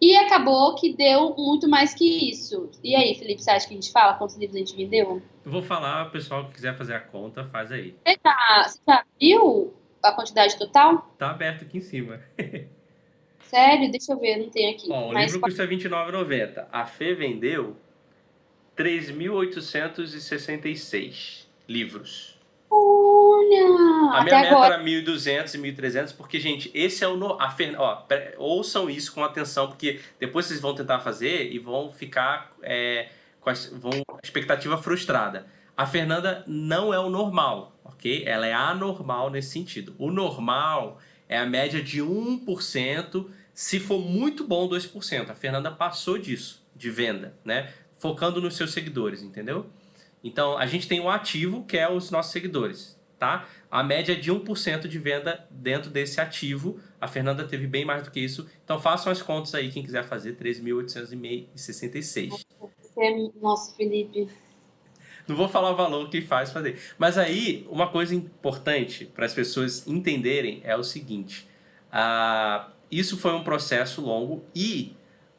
E acabou que deu muito mais que isso. E aí, Felipe, você acha que a gente fala quantos livros a gente vendeu? Eu vou falar, o pessoal que quiser fazer a conta, faz aí. Você já, você já viu a quantidade total? Tá aberto aqui em cima. Sério? Deixa eu ver, não tem aqui. Ó, o Mas livro custa R$29,90. A Fê vendeu 3.866 livros. Olha! A minha meta agora. era 1.200 e 1.300, porque, gente, esse é o... No, a Fer, ó, ouçam isso com atenção, porque depois vocês vão tentar fazer e vão ficar é, com a, vão, expectativa frustrada. A Fernanda não é o normal, ok? Ela é anormal nesse sentido. O normal é a média de 1% se for muito bom, 2%. A Fernanda passou disso, de venda, né? Focando nos seus seguidores, entendeu? Então, a gente tem um ativo que é os nossos seguidores, tá? A média é de 1% de venda dentro desse ativo. A Fernanda teve bem mais do que isso. Então façam as contas aí, quem quiser fazer, 3.866. Nossa, Felipe. Não vou falar o valor que faz fazer. Mas aí, uma coisa importante para as pessoas entenderem é o seguinte. Uh, isso foi um processo longo e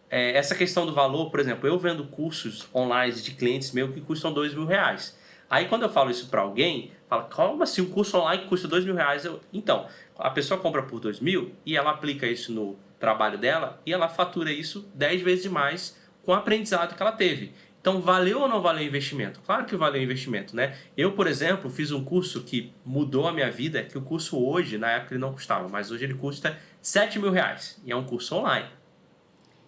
é, essa questão do valor, por exemplo, eu vendo cursos online de clientes meus que custam dois mil reais. Aí quando eu falo isso para alguém, fala, como assim um curso online custa dois mil reais? Eu, então, a pessoa compra por dois mil e ela aplica isso no trabalho dela e ela fatura isso dez vezes mais com o aprendizado que ela teve. Então, valeu ou não valeu o investimento? Claro que valeu o investimento, né? Eu, por exemplo, fiz um curso que mudou a minha vida, que o curso hoje, na época ele não custava, mas hoje ele custa 7 mil reais. E é um curso online.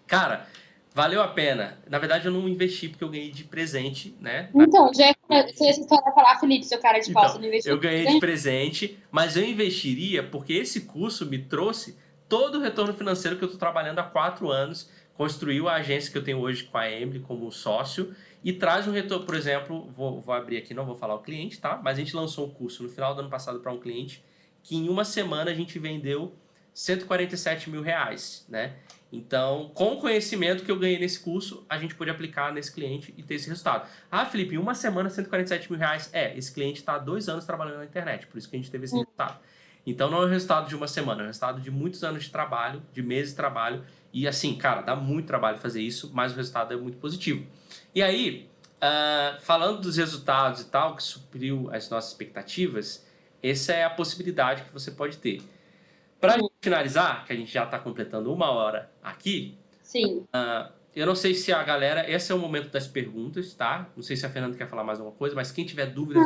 Cara, valeu a pena. Na verdade, eu não investi porque eu ganhei de presente, né? Então, já você vai falar, Felipe, seu cara de então, não investiu. Eu ganhei de presente, mas eu investiria porque esse curso me trouxe todo o retorno financeiro que eu estou trabalhando há quatro anos, construiu a agência que eu tenho hoje com a Emily como sócio e traz um retorno, por exemplo, vou, vou abrir aqui, não vou falar o cliente, tá? Mas a gente lançou um curso no final do ano passado para um cliente que em uma semana a gente vendeu 147 mil reais, né? Então, com o conhecimento que eu ganhei nesse curso, a gente pôde aplicar nesse cliente e ter esse resultado. Ah, Felipe, em uma semana, 147 mil reais. É, esse cliente está há dois anos trabalhando na internet, por isso que a gente teve esse resultado. Então, não é o resultado de uma semana, é o resultado de muitos anos de trabalho, de meses de trabalho. E assim, cara, dá muito trabalho fazer isso, mas o resultado é muito positivo. E aí, uh, falando dos resultados e tal, que supriu as nossas expectativas, essa é a possibilidade que você pode ter. Para finalizar, que a gente já está completando uma hora aqui. Sim. Uh, eu não sei se a galera. Esse é o momento das perguntas, tá? Não sei se a Fernanda quer falar mais alguma coisa, mas quem tiver dúvidas.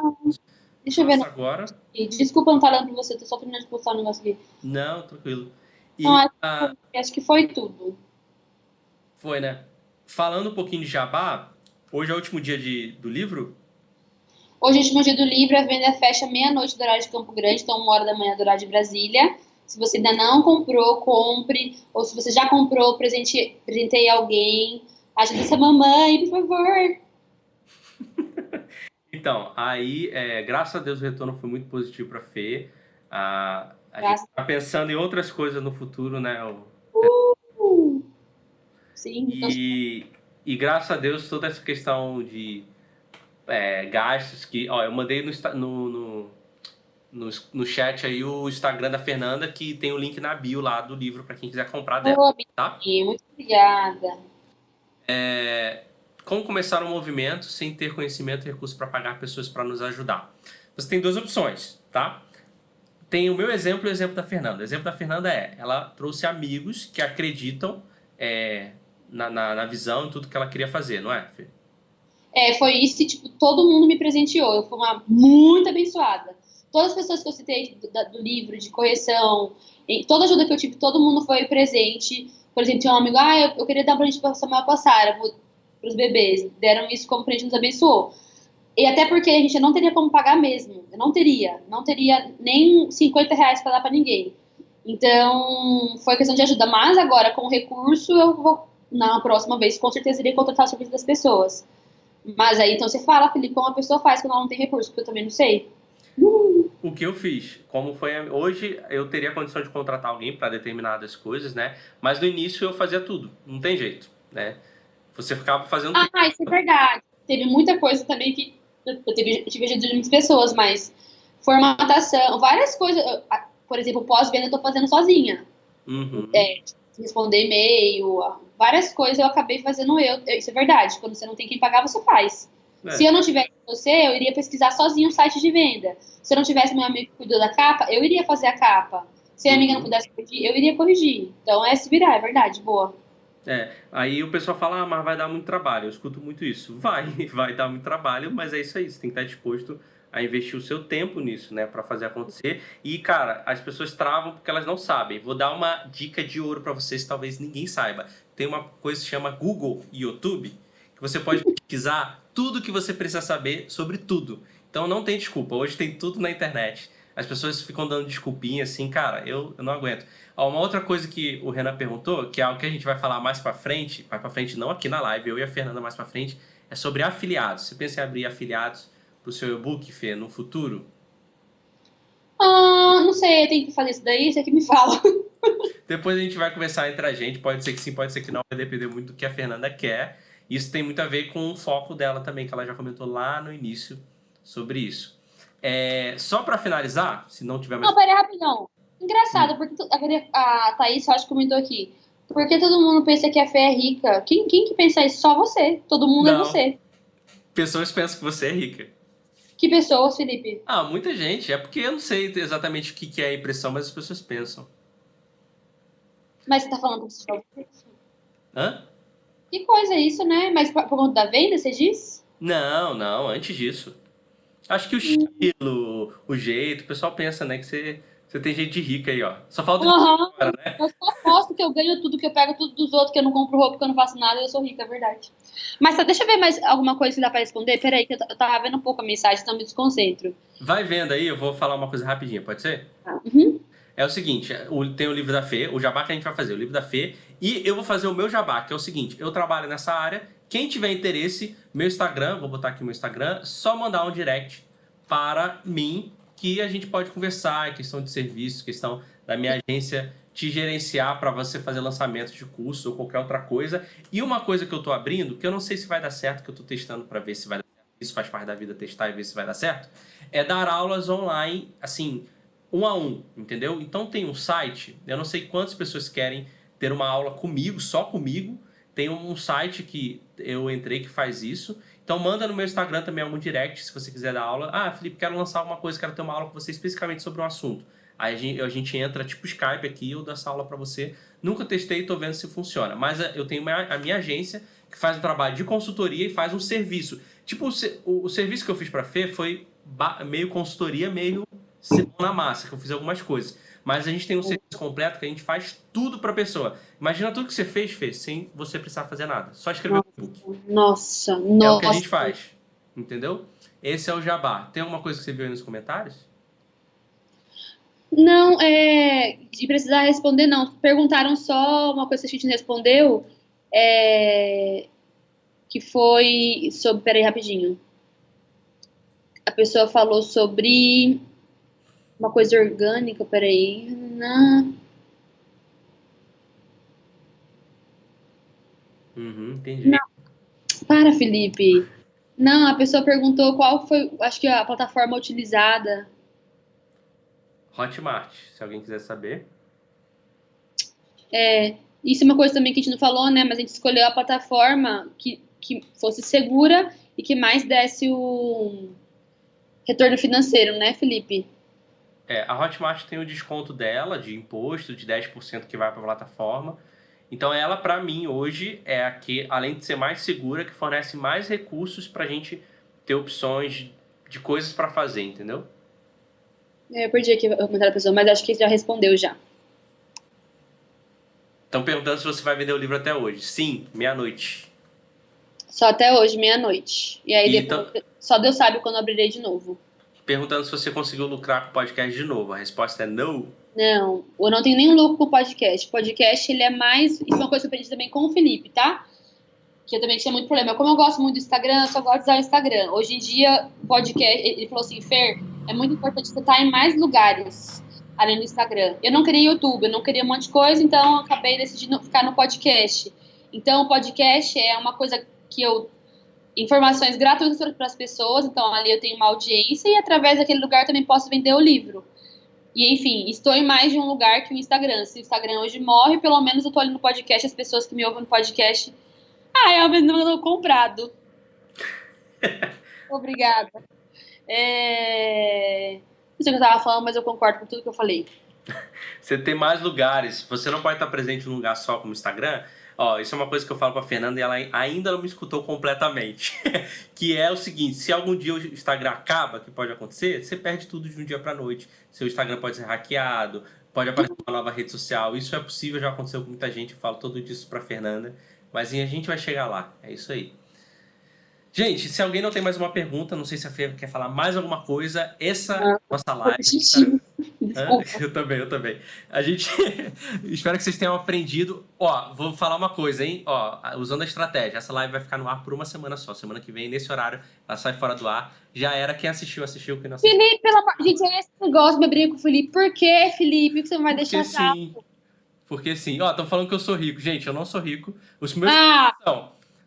Deixa eu ver. agora. Desculpa não estar olhando pra você, tô só terminando de postar o um negócio aqui. Não, tranquilo. E, não, acho, acho que foi tudo. Foi, né? Falando um pouquinho de jabá, hoje é o último dia de, do livro? Hoje é o último dia do livro, a venda fecha meia-noite do horário de Campo Grande, então uma hora da manhã do horário de Brasília. Se você ainda não comprou, compre. Ou se você já comprou, presente, presentei alguém. Ajuda essa mamãe, por favor. então, aí, é, graças a Deus, o retorno foi muito positivo para a Fê. A gente está pensando em outras coisas no futuro, né? Uh, sim. E, e graças a Deus, toda essa questão de é, gastos que. Ó, eu mandei no, no, no no, no chat aí o Instagram da Fernanda, que tem o link na bio lá do livro para quem quiser comprar dela. tá? Muito obrigada. É, como começar um movimento sem ter conhecimento e recursos para pagar pessoas para nos ajudar? Você tem duas opções, tá? Tem o meu exemplo e o exemplo da Fernanda. O exemplo da Fernanda é, ela trouxe amigos que acreditam é, na, na, na visão e tudo que ela queria fazer, não é, Fê? É, foi isso, tipo, todo mundo me presenteou. Eu fui uma muito abençoada todas as pessoas que eu citei do, do livro, de correção, toda ajuda que eu tive, todo mundo foi presente. Por exemplo, tinha um amigo, ah, eu, eu queria dar um presente pra Samuel Passara, para os bebês. Deram isso como presente, nos abençoou. E até porque a gente não teria como pagar mesmo. Eu não teria. Não teria nem 50 reais para dar para ninguém. Então, foi questão de ajuda. Mas agora, com recurso, eu vou, na próxima vez, com certeza, iria contratar o serviço das pessoas. Mas aí, então, você fala, Felipe, como a pessoa faz quando ela não tem recurso, porque eu também não sei. O que eu fiz, como foi hoje, eu teria condição de contratar alguém para determinadas coisas, né? Mas no início eu fazia tudo, não tem jeito, né? Você ficava fazendo. Ah, tudo. isso é verdade. Teve muita coisa também que eu tive, tive ajuda de muitas pessoas, mas formatação, várias coisas. Por exemplo, pós-venda eu tô fazendo sozinha. Uhum. É, responder e-mail, várias coisas eu acabei fazendo eu. Isso é verdade. Quando você não tem quem pagar, você faz. É. Se eu não tivesse você, eu iria pesquisar sozinho o site de venda. Se eu não tivesse meu amigo que cuidou da capa, eu iria fazer a capa. Se a amiga não uhum. pudesse corrigir, eu iria corrigir. Então é se virar, é verdade, boa. É, aí o pessoal fala, ah, mas vai dar muito trabalho. Eu escuto muito isso. Vai, vai dar muito trabalho, mas é isso aí. Você tem que estar disposto a investir o seu tempo nisso, né, para fazer acontecer. E, cara, as pessoas travam porque elas não sabem. Vou dar uma dica de ouro para vocês, talvez ninguém saiba. Tem uma coisa que chama Google e YouTube, que você pode pesquisar tudo que você precisa saber sobre tudo. Então não tem desculpa, hoje tem tudo na internet. As pessoas ficam dando desculpinha assim, cara, eu, eu não aguento. Ó, uma outra coisa que o Renan perguntou, que é algo que a gente vai falar mais para frente, mais para frente não aqui na live, eu e a Fernanda mais para frente, é sobre afiliados. Você pensa em abrir afiliados pro seu e-book, Fê, no futuro? Fê, tem que fazer isso daí, você que me fala. Depois a gente vai conversar entre a gente. Pode ser que sim, pode ser que não. Vai depender muito do que a Fernanda quer. Isso tem muito a ver com o foco dela também, que ela já comentou lá no início sobre isso. É, só para finalizar, se não tiver mais. Não, pera aí, rapidão. Engraçado, porque a, a Thaís, eu acho que comentou aqui. Porque todo mundo pensa que a Fê é rica. Quem, quem que pensa isso? Só você. Todo mundo é Não. é você. Pessoas pensam que você é rica. Que pessoas, Felipe? Ah, muita gente. É porque eu não sei exatamente o que que é a impressão, mas as pessoas pensam. Mas você tá falando que só você? Hã? Que coisa é isso, né? Mas por por conta da venda, você diz? Não, não, antes disso. Acho que o estilo, o jeito, o pessoal pensa, né, que você, você tem jeito de rica aí, ó. Só falta Aham. agora, né? Eu só posto que eu ganho tudo, que eu pego tudo dos outros, que eu não compro roupa, que eu não faço nada, eu sou rica, é verdade. Mas tá, deixa eu ver mais alguma coisa que dá pra responder. Peraí, que eu tava vendo um pouco a mensagem, então me desconcentro. Vai vendo aí, eu vou falar uma coisa rapidinha, pode ser? Uhum. É o seguinte, o- tem o livro da Fê, o jabá que a gente vai fazer, o livro da Fê, e eu vou fazer o meu jabá, que é o seguinte, eu trabalho nessa área, quem tiver interesse, meu Instagram, vou botar aqui meu Instagram, só mandar um direct para mim, que a gente pode conversar, é questão de serviço, questão da minha agência te gerenciar para você fazer lançamento de curso ou qualquer outra coisa. E uma coisa que eu tô abrindo, que eu não sei se vai dar certo, que eu tô testando para ver se vai dar certo, isso faz parte da vida testar e ver se vai dar certo, é dar aulas online, assim, um a um, entendeu? Então tem um site, eu não sei quantas pessoas querem ter uma aula comigo, só comigo. Tem um site que eu entrei que faz isso. Então manda no meu Instagram também algum direct se você quiser dar aula. Ah, Felipe, quero lançar uma coisa, quero ter uma aula com você especificamente sobre um assunto. Aí a gente, a gente entra tipo Skype aqui, eu dou essa aula para você. Nunca testei, tô vendo se funciona. Mas eh, eu tenho uma- a minha agência que faz um trabalho de consultoria e faz um serviço. Tipo, o, o- serviço que eu fiz para Fê foi meio consultoria, meio na massa, que eu fiz algumas coisas. Mas a gente tem um serviço completo que a gente faz tudo pra pessoa. Imagina tudo que você fez, fez, sem você precisar fazer nada. Só escrever o e-book. Nossa, É nossa. o que a gente faz. Entendeu? Esse é o jabá. Tem alguma coisa que você viu aí nos comentários? Não, é. De precisar responder, não. Perguntaram só uma coisa que a gente respondeu. É. Que foi sobre. Peraí, rapidinho. A pessoa falou sobre. Uma coisa orgânica, peraí. Não. Uhum, entendi. Não. Para, Felipe. Não, a pessoa perguntou qual foi, acho que a plataforma utilizada. Hotmart, se alguém quiser saber. É, isso é uma coisa também que a gente não falou, né? Mas a gente escolheu a plataforma que, que fosse segura e que mais desse o retorno financeiro, né, Felipe? É, a Hotmart tem o desconto dela de imposto de 10% que vai para a plataforma. Então ela, para mim, hoje é a que, além de ser mais segura, que fornece mais recursos para a gente ter opções de coisas para fazer, entendeu? É, Eu perdi aqui o comentário da pessoa, mas acho que já respondeu já. Estão perguntando se você vai vender o livro até hoje. Sim, meia-noite. Só até hoje, meia-noite. E aí E depois, só Deus sabe quando eu abrirei de novo. Perguntando se você conseguiu lucrar com o podcast de novo. A resposta é não. Não, eu não tenho nenhum lucro com o podcast. O podcast, ele é mais. Isso é uma coisa que eu aprendi também com o Felipe, tá? Que eu também tinha muito problema. Como eu gosto muito do Instagram, eu só gosto de usar o Instagram. Hoje em dia, podcast. Ele falou assim, Fer, é muito importante você estar em mais lugares além do Instagram. Eu não queria YouTube, eu não queria um monte de coisa, então acabei decidindo ficar no podcast. Então, o podcast é uma coisa que eu. Informações gratuitas para as pessoas, então ali eu tenho uma audiência e através daquele lugar também posso vender o livro. E enfim, estou em mais de um lugar que o Instagram. Se o Instagram hoje morre, pelo menos eu tô ali no podcast, as pessoas que me ouvem no podcast. Ah, é o mesmo comprado. Obrigada. É... Não sei o que eu tava falando, mas eu concordo com tudo que eu falei. Você tem mais lugares. Você não pode estar presente num lugar só como o Instagram. Ó, isso é uma coisa que eu falo pra Fernanda e ela ainda não me escutou completamente. que é o seguinte: se algum dia o Instagram acaba, que pode acontecer, você perde tudo de um dia pra noite. Seu Instagram pode ser hackeado, pode aparecer uma nova rede social. Isso é possível, já aconteceu com muita gente. Eu falo tudo disso pra Fernanda. Mas a gente vai chegar lá. É isso aí. Gente, se alguém não tem mais uma pergunta, não sei se a Fê quer falar mais alguma coisa, essa Ah, nossa live. Xixi. Desculpa. Eu também, eu também. A gente. Espero que vocês tenham aprendido. Ó, vou falar uma coisa, hein? Ó, usando a estratégia, essa live vai ficar no ar por uma semana só. Semana que vem, nesse horário, ela sai fora do ar. Já era. Quem assistiu, assistiu. Quem não assistiu. Felipe, pela... gente, é esse negócio de briga com o Felipe. Por que, Felipe? Por que você não vai Porque deixar sim. Porque sim. Ó, estão falando que eu sou rico. Gente, eu não sou rico. Os meus Ah.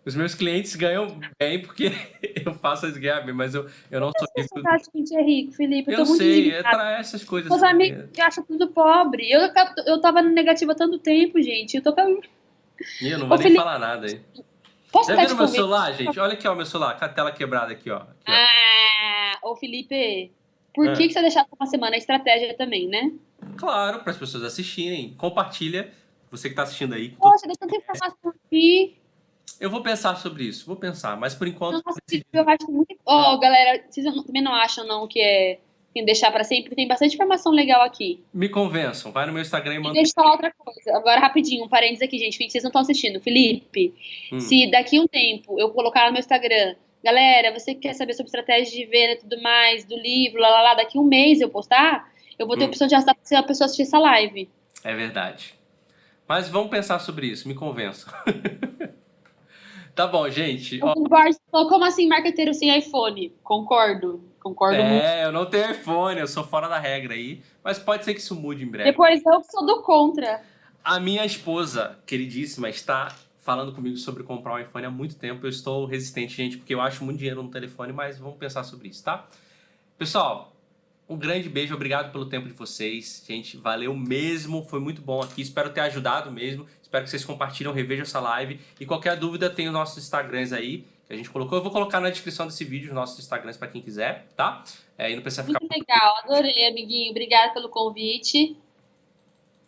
Os meus clientes ganham bem porque eu faço eles ganhar bem, mas eu, eu não sou rico. você acha que a gente é rico, Felipe? Eu, Eu sei, é pra essas coisas. Meus assim, amigos que acham tudo pobre. Eu, eu tava no negativo há tanto tempo, gente. Eu tô. E eu não vou Ô, nem Felipe, falar nada aí. Posso Já viram meu convite? celular, gente? Olha aqui, ó, meu celular, com a tela quebrada aqui, ó. Aqui, ó. Ah, ô Felipe, por Ah. que, que você deixar por uma semana a estratégia também, né? Claro, para as pessoas assistirem. Compartilha. Você que tá assistindo aí. todo- Poxa, deu tanta informação aqui. Eu vou pensar sobre isso, vou pensar, mas por enquanto. Nossa, eu acho muito. Ó, galera, vocês também não acham, não, que é tem deixar pra sempre? Tem bastante informação legal aqui. Me convençam, vai no meu Instagram e E manda. deixa eu falar outra coisa. Agora, rapidinho, um parênteses aqui, gente. que Vocês não estão assistindo. Felipe, Hum. se daqui um tempo eu colocar no meu Instagram, galera, você que quer saber sobre estratégia de venda e tudo mais, do livro, lá, lá, lá, daqui um mês eu postar, eu vou ter a Hum. opção de arrastar pra a pessoa assistir essa live. É verdade. Mas vamos pensar sobre isso, me convençam. tá bom, gente. Ó, O Bart falou, como assim marqueteiro sem iPhone? Concordo. Concordo muito. é, eu não tenho iPhone, eu sou fora da regra aí. Mas pode ser que isso mude em breve. Depois eu sou do contra. A minha esposa, queridíssima, está falando comigo sobre comprar um iPhone há muito tempo. Eu estou resistente, gente, porque eu acho muito dinheiro no telefone, mas vamos pensar sobre isso, tá? Pessoal, um grande beijo, obrigado pelo tempo de vocês. Gente, valeu mesmo, foi muito bom aqui. Espero ter ajudado mesmo. Espero que vocês compartilhem, revejam essa live. E qualquer dúvida, tem os nossos Instagrams aí que a gente colocou. Eu vou colocar na descrição desse vídeo os nossos Instagrams para quem quiser, tá? É, e não precisa ficar. Muito legal, adorei, amiguinho. Obrigada pelo convite.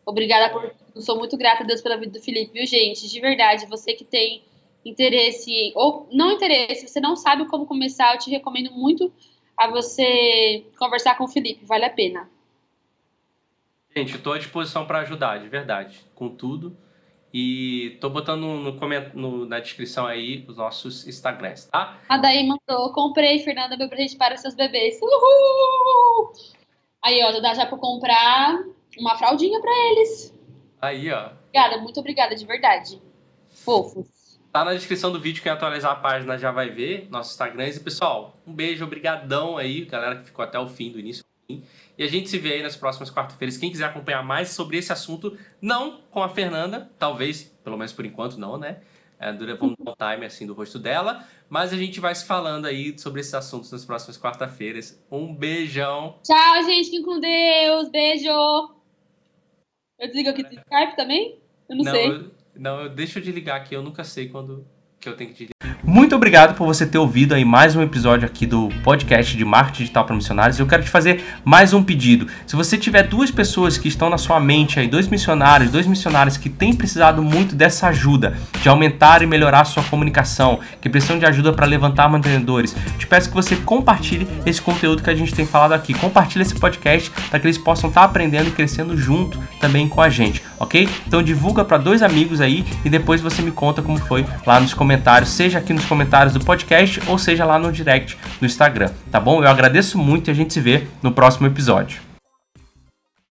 Obrigada por. Eu sou muito grata a Deus pela vida do Felipe, viu, gente? De verdade, você que tem interesse, ou não interesse, você não sabe como começar, eu te recomendo muito a você conversar com o Felipe, vale a pena. Gente, tô à disposição para ajudar, de verdade, com tudo. E tô botando no, no- na descrição aí os nossos Instagrams, tá? A Daí mandou, comprei, Fernanda, meu presente para seus bebês. Uhul! Aí, ó, já dá já pra comprar uma fraldinha pra eles. Aí, ó. Obrigada, muito obrigada, de verdade. Fofos. Tá na descrição do vídeo, quem atualizar a página já vai ver nossos Instagrams. E pessoal, um beijo, obrigadão aí, galera que ficou até o fim, do início ao fim. E a gente se vê aí nas próximas quarta-feiras. Quem quiser acompanhar mais sobre esse assunto, não com a Fernanda, talvez, pelo menos por enquanto não, né? É, vamos dar um time assim do rosto dela, mas a gente vai se falando aí sobre esses assuntos nas próximas quarta-feiras. Um beijão. Tchau, gente. Fiquem com Deus. Beijo. Eu desligo aqui do Skype também? Eu não, sei. eu- não, eu deixo de ligar aqui, eu nunca sei quando que eu tenho que desligar. Muito obrigado por você ter ouvido aí mais um episódio aqui do podcast de marketing digital para missionários. Eu quero te fazer mais um pedido. Se você tiver duas pessoas que estão na sua mente aí, dois missionários, dois missionários que têm precisado muito dessa ajuda de aumentar e melhorar a sua comunicação, que precisam de ajuda para levantar mantenedores, te peço que você compartilhe esse conteúdo que a gente tem falado aqui. Compartilhe esse podcast para que eles possam estar aprendendo e crescendo junto também com a gente, ok? Então divulga para dois amigos aí e depois você me conta como foi lá nos comentários, seja aqui nos comentários do podcast ou seja lá no direct do Instagram, tá bom? Eu agradeço muito e a gente se vê no próximo episódio.